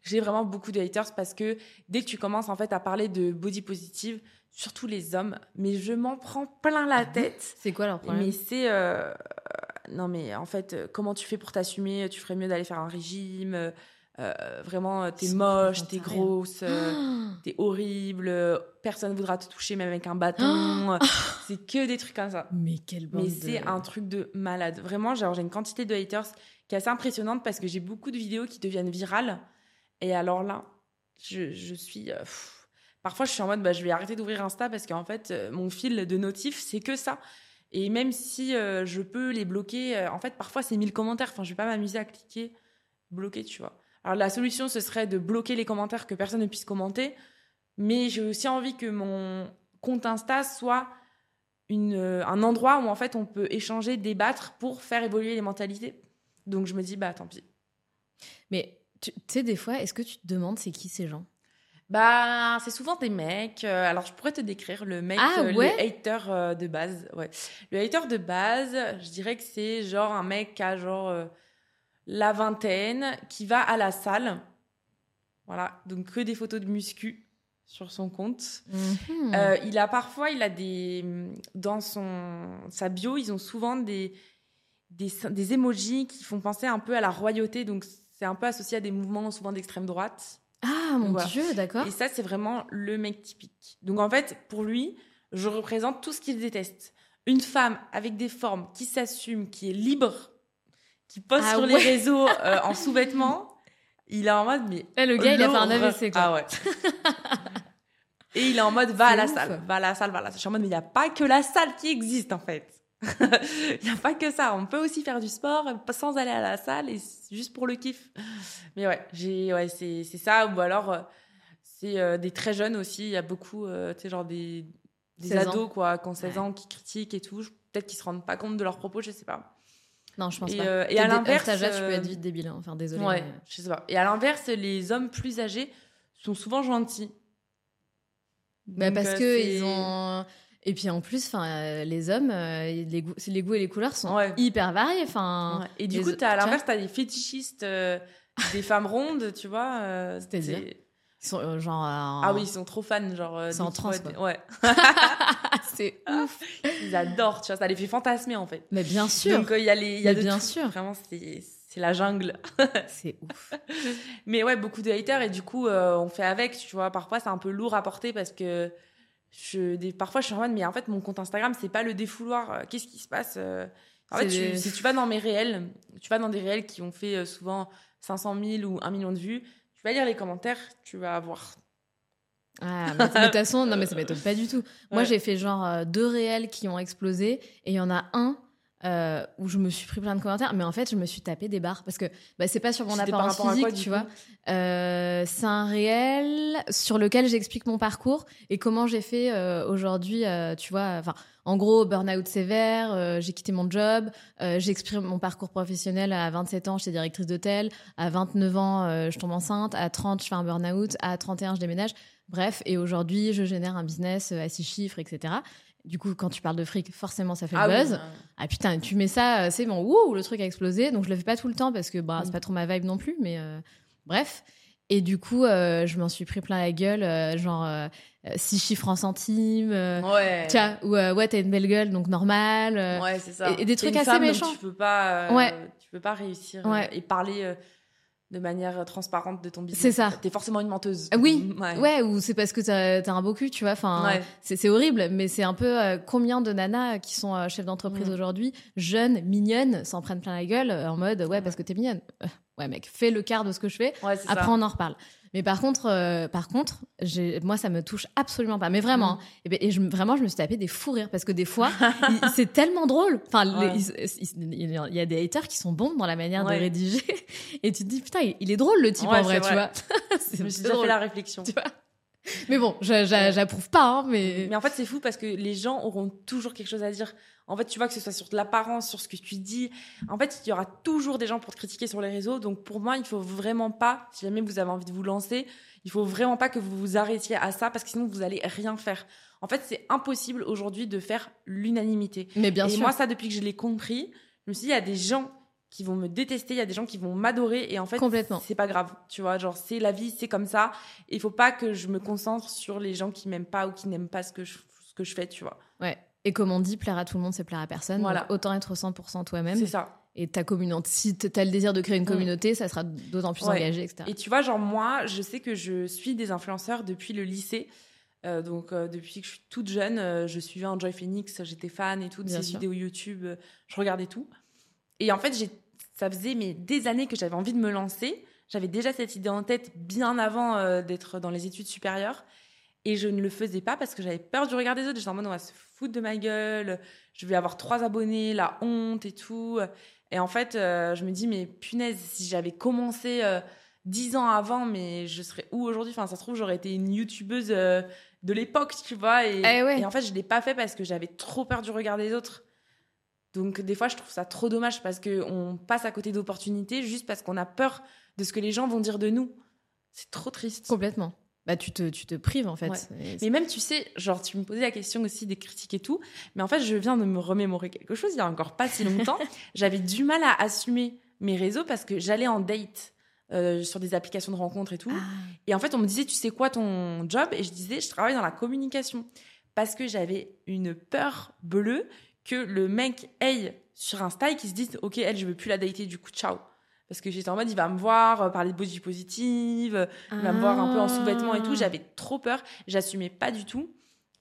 J'ai vraiment beaucoup de haters parce que dès que tu commences en fait à parler de body positive, surtout les hommes, mais je m'en prends plein la tête. C'est quoi leur problème? Mais c'est non mais en fait, comment tu fais pour t'assumer? Tu ferais mieux d'aller faire un régime euh, vraiment, euh, t'es moche, t'es grosse, euh, t'es horrible, personne voudra te toucher même avec un bâton. c'est que des trucs comme ça. Mais quel Mais c'est un truc de malade. Vraiment, genre, j'ai une quantité de haters qui est assez impressionnante parce que j'ai beaucoup de vidéos qui deviennent virales. Et alors là, je, je suis. Parfois, je suis en mode, bah, je vais arrêter d'ouvrir Insta parce qu'en fait, mon fil de notif, c'est que ça. Et même si je peux les bloquer, en fait, parfois, c'est 1000 commentaires. Enfin, je vais pas m'amuser à cliquer, bloquer, tu vois. Alors la solution, ce serait de bloquer les commentaires, que personne ne puisse commenter. Mais j'ai aussi envie que mon compte Insta soit une, euh, un endroit où en fait on peut échanger, débattre pour faire évoluer les mentalités. Donc je me dis, bah tant pis. Mais tu sais, des fois, est-ce que tu te demandes c'est qui ces gens? Bah, c'est souvent des mecs. Euh, alors, je pourrais te décrire le mec, ah, euh, le hater de base. Ouais. Le hater de base, je dirais que c'est genre un mec qui a genre la vingtaine, qui va à la salle. Voilà, donc que des photos de muscu sur son compte. Mhm. Euh, il a parfois, il a des dans son sa bio, ils ont souvent des des, des emojis qui font penser un peu à la royauté, donc c'est un peu associé à des mouvements souvent d'extrême droite. Ah mon dieu, d'accord. Et ça, c'est vraiment le mec typique. Donc en fait, pour lui, je représente tout ce qu'il déteste. Une femme avec des formes qui s'assume, qui est libre qui poste ah sur les réseaux euh, en sous-vêtements, il est en mode mais Là, le gars il a fait un AVC quoi. Ah ouais. Et il est en mode va à la salle, va à la salle, va à la salle. Je suis en mode mais il n'y a pas que la salle qui existe en fait. Il n'y a pas que ça. On peut aussi faire du sport sans aller à la salle et juste pour le kiff. Mais ouais, j'ai, ouais, c'est, ça. Ou alors, euh, c'est euh, des très jeunes aussi. Il y a beaucoup, euh, tu sais, genre des, des 16 ans. ados, quoi, qui ont 16 ans, qui critiquent et tout. Peut-être qu'ils se rendent pas compte de leurs propos, je sais pas. Non, je pense Et, pas. euh, et à l'inverse, cet tu peux euh, être vite débile. hein. Enfin, désolé. Ouais, mais- je sais pas. Et à l'inverse, les hommes plus âgés sont souvent gentils. Bah, parce euh, que ils ont. Et puis en plus, enfin, les hommes, les, goûts, les goûts et les couleurs sont Ouais. hyper variés. Enfin, Ouais. Et du les coup, t'as, à l'inverse, t'as des fétichistes, euh, des femmes rondes, tu vois. euh, c'est- ils sont euh, genre. euh, Ah oui, ils sont trop fans, genre. euh, C'est en des- quoi. Ouais. c'est ouf. Ils adorent, tu vois, ça les fait fantasmer en fait. Mais bien sûr, Donc il y a les, y a de bien tout. sûr. Vraiment, c'est c'est la jungle. c'est ouf. Mais ouais, beaucoup de haters et du coup, on fait avec, tu vois. Parfois, c'est un peu lourd à porter parce que je, des, parfois, je suis en mode, mais en fait, mon compte Instagram, c'est pas le défouloir. Qu'est-ce qui se passe En fait, tu- si tu vas dans mes réels, tu vas dans des réels qui ont fait souvent 500 000 ou 1 million de vues, vas lire les commentaires, tu vas voir. Ah, mais de toute façon, non, mais ça m'étonne pas du tout. Moi, Ouais. j'ai fait genre euh, deux réels qui ont explosé et il y en a un euh, où je me suis pris plein de commentaires, mais en fait, je me suis tapé des barres parce que bah, c'est pas sur mon apparence physique, quoi, tu vois. Euh, c'est un réel sur lequel j'explique mon parcours et comment j'ai fait euh, aujourd'hui, tu vois. Enfin, en gros, burn-out sévère, j'ai quitté mon job, j'exprime mon parcours professionnel à 27 ans, j'étais directrice d'hôtel, à 29 ans, je tombe enceinte, à 30, je fais un burn-out, à 31, je déménage. Bref, et aujourd'hui, je génère un business à six chiffres, etc. Du coup, quand tu parles de fric, forcément, ça fait le Ah oui, buzz. Ah putain, tu mets ça, euh, c'est bon, ouh, le truc a explosé. Donc je le fais pas tout le temps parce que bah, c'est Mm. pas trop ma vibe non plus, mais euh, bref. Et du coup, euh, je m'en suis pris plein la gueule, euh, genre euh, euh, six chiffres en centimes. Ouais. Tiens, ou ouais, t'as une belle gueule, donc normal. Ouais, c'est ça. et- et des trucs une assez femme, donc méchants. Tu peux pas, Ouais. tu peux pas réussir Ouais. et parler de manière transparente de ton business. C'est ça. T'es forcément une menteuse. Ah oui. Ouais. Ouais, ou c'est parce que t'as as un beau cul, tu vois. Enfin, Ouais. c'est horrible, mais c'est un peu euh, combien de nanas qui sont euh, chefs d'entreprise Mm. aujourd'hui, jeunes, mignonnes, s'en prennent plein la gueule euh, en mode ouais parce que t'es mignonne. Euh, ouais mec, fais le quart de ce que je fais. Après ça. on en reparle. Mais par contre, euh, par contre, moi ça me touche absolument pas. Mais vraiment, Mm. hein. et, ben, et je, me- vraiment je me suis tapé des fous rires parce que des fois c'est tellement drôle. Enfin, Ouais. il y a- il y a des haters qui sont bons dans la manière Ouais. de rédiger et tu te dis putain il- il est drôle le type Ouais, en vrai, tu vois. Je me suis c'est déjà drôle. fait la réflexion. Tu vois? mais bon, j'a- j'a- j'approuve pas, hein, mais. Mais en fait, c'est fou parce que les gens auront toujours quelque chose à dire. En fait, tu vois que ce soit sur de l'apparence, sur ce que tu dis. En fait, il y aura toujours des gens pour te critiquer sur les réseaux. Donc, pour moi, il faut vraiment pas, si jamais vous avez envie de vous lancer, il faut vraiment pas que vous vous arrêtiez à ça parce que sinon, vous allez rien faire. En fait, c'est impossible aujourd'hui de faire l'unanimité. Mais bien Et sûr. moi, ça, depuis que je l'ai compris, je me suis dit, il y a des gens qui vont me détester, il y a des gens qui vont m'adorer, et en fait, Complètement. c'est pas grave, tu vois, genre, c'est la vie, c'est comme ça, il faut pas que je me concentre sur les gens qui m'aiment pas ou qui n'aiment pas ce que je, ce que je fais, tu vois. Ouais. Et comme on dit, plaire à tout le monde, c'est plaire à personne. Voilà. Donc, autant être 100% toi-même. C'est ça. Et ta communauté, si t'as le désir de créer une Mm. communauté, ça sera d'autant plus Ouais. engagé, etc. Et tu vois, genre, moi, je sais que je suis des influenceurs depuis le lycée. Euh, donc, euh, depuis que je suis toute jeune, euh, je suivais Enjoy Phoenix, j'étais fan et tout, de Bien ses sûr. vidéos YouTube, je regardais tout. Et en fait, j'ai, ça faisait mais, des années que j'avais envie de me lancer. J'avais déjà cette idée en tête bien avant euh, d'être dans les études supérieures. Et je ne le faisais pas parce que j'avais peur du regard des autres. J'étais en mode, on va se foutre de ma gueule, je vais avoir trois abonnés, la honte et tout. Et en fait, euh, je me dis, mais punaise, si j'avais commencé euh, dix ans avant, mais je serais où aujourd'hui? Enfin, ça se trouve, j'aurais été une youtubeuse de l'époque, tu vois. Et, Eh ouais. et en fait, je l'ai pas fait parce que j'avais trop peur du regard des autres. Donc, des fois, je trouve ça trop dommage parce qu'on passe à côté d'opportunités juste parce qu'on a peur de ce que les gens vont dire de nous. C'est trop triste. Complètement. Bah, tu te, tu te prives, en fait. Ouais. Mais même, tu sais, genre, tu me posais la question aussi des critiques et tout. Mais en fait, je viens de me remémorer quelque chose il y a encore pas si longtemps. J'avais du mal à assumer mes réseaux parce que j'allais en date euh, sur des applications de rencontres et tout. Ah. Et en fait, on me disait, tu sais quoi ton job? Et je disais, je travaille dans la communication. Parce que j'avais une peur bleue que le mec aille sur Insta et qu'il se dise, ok, elle, je veux plus la dater, du coup, ciao. Parce que j'étais en mode, il va me voir, euh, parler de body positive, il va me voir un peu en sous-vêtements et tout. Ah. J'avais trop peur, j'assumais pas du tout.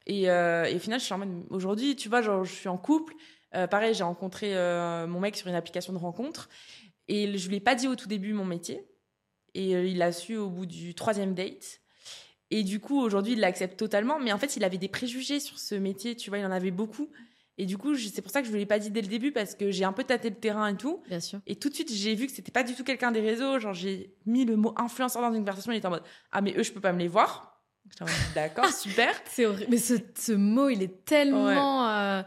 Et, euh, et au final, je suis en mode, aujourd'hui, tu vois, genre, je suis en couple. Euh, pareil, j'ai rencontré euh, mon mec sur une application de rencontre. Et je lui ai pas dit au tout début mon métier. Et il l'a su au bout du troisième date. Et du coup, aujourd'hui, il l'accepte totalement. Mais en fait, il avait des préjugés sur ce métier, tu vois, il en avait beaucoup. Et du coup, c'est pour ça que je ne l'ai pas dit dès le début parce que j'ai un peu tâté le terrain et tout. Bien sûr. Et tout de suite, j'ai vu que c'était pas du tout quelqu'un des réseaux. Genre, j'ai mis le mot influenceur dans une conversation. Il était en mode Ah, mais eux, je peux pas me les voir. D'accord, super. C'est horrible. Mais ce, ce mot, il est tellement. euh,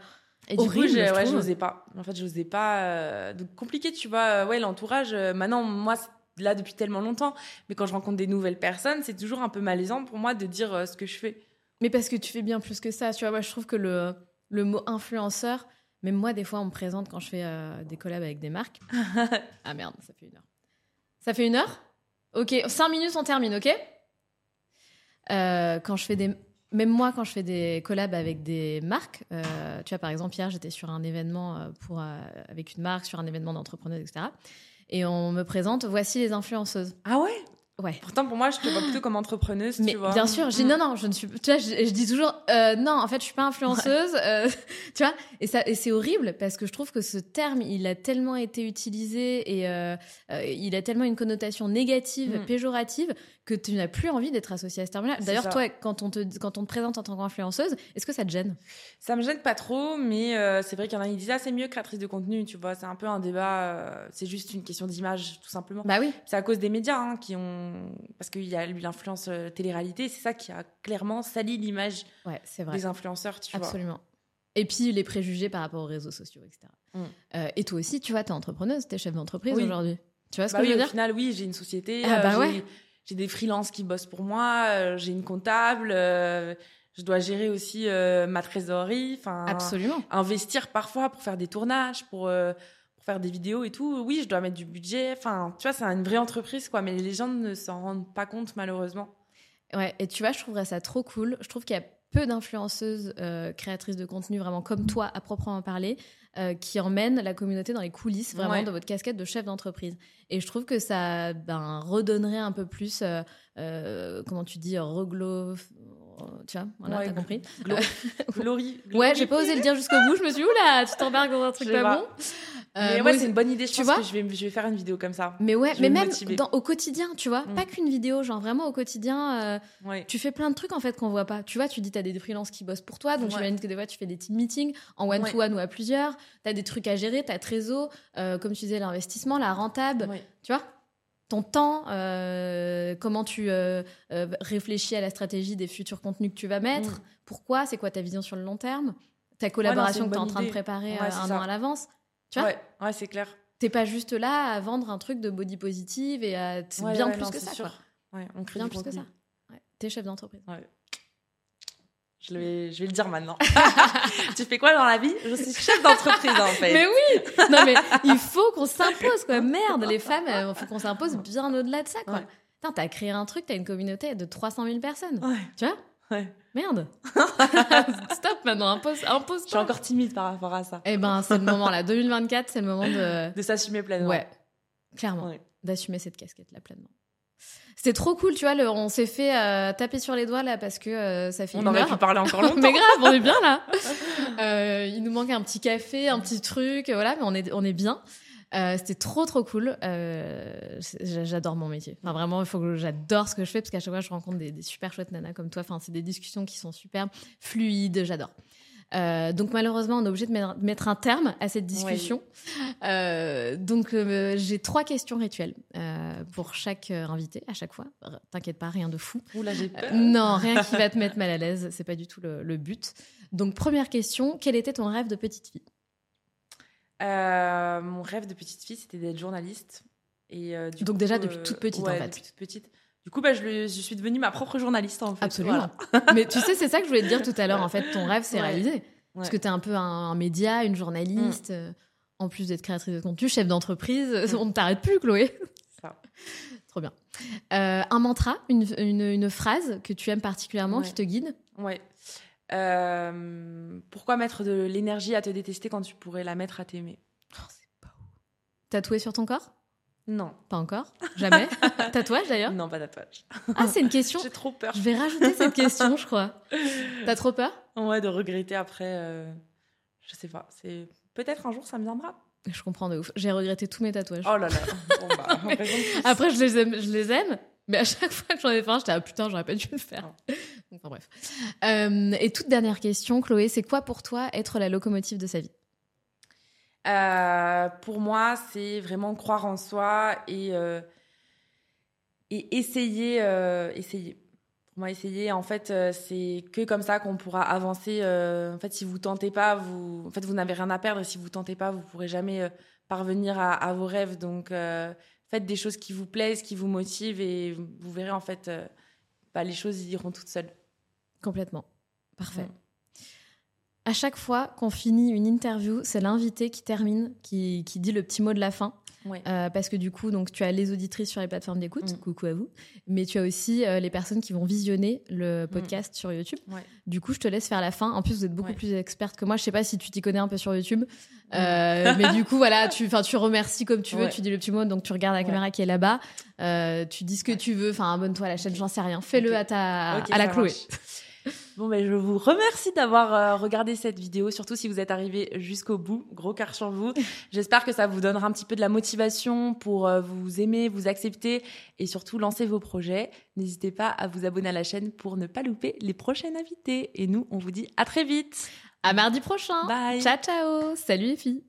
Et du Horrible, coup, je, ouais, j'osais pas. En fait, j'osais pas. euh, Donc, compliqué, tu vois. Ouais, l'entourage. euh, Maintenant, moi, là depuis tellement longtemps. Mais quand je rencontre des nouvelles personnes, c'est toujours un peu malaisant pour moi de dire euh, ce que je fais. Mais parce que tu fais bien plus que ça. Tu vois, moi, je trouve que le, le mot influenceur, même moi, des fois, on me présente quand je fais euh, des collabs avec des marques. ah merde, ça fait une heure. Ça fait une heure? Ok, cinq minutes, on termine, ok? Euh, Quand je fais des. Même moi, quand je fais des collabs avec des marques, euh, tu vois, par exemple, hier, j'étais sur un événement pour, avec une marque, sur un événement d'entrepreneurs, etc. Et on me présente, voici les influenceuses. Ah ouais? Ouais. Pourtant, pour moi, je te vois plutôt comme entrepreneuse, Mais tu vois. bien sûr, j'ai Mm. non non, je ne suis tu vois, je, je dis toujours euh, non, en fait, je suis pas influenceuse, euh, tu vois, et ça et c'est horrible parce que je trouve que ce terme, il a tellement été utilisé et euh, euh, il a tellement une connotation négative, Mm. péjorative que tu n'as plus envie d'être associée à ce terme-là. D'ailleurs, toi, quand on te quand on te présente en tant qu'influenceuse, est-ce que ça te gêne? Ça me gêne pas trop, mais euh, c'est vrai qu'il y en a qui disent ah c'est mieux créatrice de contenu, tu vois. C'est un peu un débat. euh, c'est juste une question d'image, tout simplement. Bah oui. C'est à cause des médias hein, qui ont parce qu'il y a eu l'influence euh, télé-réalité. C'est ça qui a clairement sali l'image Ouais, des influenceurs, tu vois. Absolument. Et puis les préjugés par rapport aux réseaux sociaux, etc. Mm. Euh, et toi aussi, tu vois, t'es entrepreneuse, t'es chef d'entreprise Oui. aujourd'hui. Tu vois ce Bah que oui, je veux au dire? final, oui, j'ai une société. Ah bah ouais. J'ai des freelances qui bossent pour moi. euh, j'ai une comptable. euh, je dois gérer aussi euh, ma trésorerie. Enfin, Absolument. investir parfois pour faire des tournages, pour, pour faire des vidéos et tout. Oui, je dois mettre du budget. Enfin, tu vois, c'est une vraie entreprise, quoi. Mais les gens ne s'en rendent pas compte, malheureusement. Ouais, et tu vois, je trouverais ça trop cool. Je trouve qu'il y a peu d'influenceuses euh, créatrices de contenu vraiment comme toi, à proprement parler, euh, qui emmènent la communauté dans les coulisses vraiment Ouais. de votre casquette de chef d'entreprise. Et je trouve que ça ben, redonnerait un peu plus, euh, comment tu dis, reglo... Tu vois, voilà, Ouais, t'as compris. Glo- Glory. Ouais, j'ai pas osé le dire jusqu'au bout. Je me suis dit, oula, tu t'embarques dans un truc pas pas. bon. Mais Euh, ouais, moi, c'est une bonne idée. Je tu pense vois que je vais, je vais faire une vidéo comme ça. mais ouais, je mais même dans- au quotidien, tu vois, Mm. pas qu'une vidéo, genre vraiment au quotidien, euh, Ouais. tu fais plein de trucs en fait qu'on voit pas. Tu vois, tu dis t'as des freelances qui bossent pour toi, donc Ouais. j'imagine que des fois tu fais des team meetings en one to one ou à plusieurs. T'as des trucs à gérer, t'as trésor, euh, comme tu disais l'investissement, la rentable, Ouais. tu vois. Ton temps, euh, comment tu euh, euh, réfléchis à la stratégie des futurs contenus que tu vas mettre, Mm. pourquoi, c'est quoi ta vision sur le long terme, ta collaboration que tu es en train de préparer Ouais, un ça. an à l'avance. Tu vois ouais, ouais, c'est clair. T'es pas juste là à vendre un truc de body positive et à... c'est Ouais, bien ouais, plus non, que ça. sûr. on crée Bien plus que ça. T'es chef d'entreprise. Je, vais, je vais le dire maintenant. tu fais quoi dans la vie? Je suis chef d'entreprise en fait. Mais oui Non mais il faut qu'on s'impose quoi. Merde, les femmes, il faut qu'on s'impose bien au-delà de ça quoi. Putain, t'as créé un truc, t'as une communauté de 300 000 personnes. Ouais, Tu vois? Ouais. Merde Stop maintenant, impose, impose Je suis encore timide par rapport à ça. Eh ben, c'est le moment là. 2024, c'est le moment de... De s'assumer pleinement. Ouais, clairement. Ouais. D'assumer cette casquette là pleinement. C'était trop cool, tu vois, le- on s'est fait euh, taper sur les doigts là parce que euh, ça fait On une aurait heure. pu parler encore longtemps. mais grave, on est bien là. Euh, il nous manque un petit café, un petit truc, voilà, mais on est, on est bien. Euh, C'était trop trop cool. Euh, J'adore mon métier. Enfin vraiment, il faut que j'adore ce que je fais parce qu'à chaque fois je rencontre des, des super chouettes nanas comme toi. Enfin, c'est des discussions qui sont super fluides. J'adore. Euh, donc malheureusement, on est obligé de mettre- un terme à cette discussion. Euh, donc euh, j'ai trois questions rituelles pour chaque invité à chaque fois. T'inquiète pas, rien de fou. Oula, j'ai peur. non, rien qui va te mettre mal à l'aise. C'est pas du tout le, le but. Donc première question, quel était ton rêve de petite fille? Euh, mon rêve de petite fille, c'était d'être journaliste. Et, euh, du Donc coup, déjà euh, depuis toute petite, en fait. depuis toute petite. Du coup, bah, je, le- je suis devenue ma propre journaliste en fait. Absolument. Voilà. Mais tu sais, c'est ça que je voulais te dire tout à l'heure. En fait, ton rêve s'est Ouais. réalisé. Parce que tu es un peu un, un média, une journaliste. euh, En plus d'être créatrice de contenu, chef d'entreprise, Mm. on ne t'arrête plus, Chloé. Ça. Trop bien. Euh, un mantra, une, une- une phrase que tu aimes particulièrement, qui te guide? Ouais. Euh, pourquoi mettre de l'énergie à te détester quand tu pourrais la mettre à t'aimer? Tatoué sur ton corps? Non. Pas encore? Jamais? Tatouage d'ailleurs? Non, pas tatouage. Ah, c'est une question. J'ai trop peur. Je vais rajouter cette question, je crois. T'as trop peur? Ouais, de regretter après. euh, Je sais pas. C'est peut-être un jour ça me viendra. Je comprends de ouf. J'ai regretté tous mes tatouages. Oh là là. Bon, bah. Après, je les aime, je les aime Mais à chaque fois que j'en ai fait un, j'étais ah putain, j'aurais pas dû le faire. enfin bref. Euh, et toute dernière question, Chloé, c'est quoi pour toi être la locomotive de sa vie? Euh, Pour moi, c'est vraiment croire en soi et, euh, et essayer, essayer. Pour moi, essayer, en fait, c'est que comme ça qu'on pourra avancer. en fait, si vous tentez pas, vous, en fait, vous n'avez rien à perdre. Et si vous tentez pas, vous pourrez jamais parvenir à, à vos rêves. Donc, faites des choses qui vous plaisent, qui vous motivent et vous verrez en fait, euh, bah, les choses iront toutes seules. Complètement. Parfait. Mm. À chaque fois qu'on finit une interview, c'est l'invité qui termine, qui, qui, dit le petit mot de la fin. Euh, parce que du coup, donc, tu as les auditrices sur les plateformes d'écoute, mm. coucou à vous, mais tu as aussi euh, les personnes qui vont visionner le mm. podcast sur YouTube. Du coup, je te laisse faire la fin. En plus, vous êtes beaucoup plus experte que moi. Je sais pas si tu t'y connais un peu sur YouTube, euh, mais du coup, voilà, tu, tu remercies comme tu veux, tu dis le petit mot, donc tu regardes la caméra qui est là-bas, tu dis ce que tu veux, enfin, abonne-toi à la chaîne, j'en sais rien. Fais-le à, ta, à la Chloé. Bon, ben, je vous remercie d'avoir euh, regardé cette vidéo, surtout si vous êtes arrivé jusqu'au bout. Gros cœur sur vous. J'espère que ça vous donnera un petit peu de la motivation pour euh, vous aimer, vous accepter et surtout lancer vos projets. N'hésitez pas à vous abonner à la chaîne pour ne pas louper les prochaines invités. Et nous, on vous dit à très vite. À mardi prochain. Bye. Ciao, ciao. Salut les filles.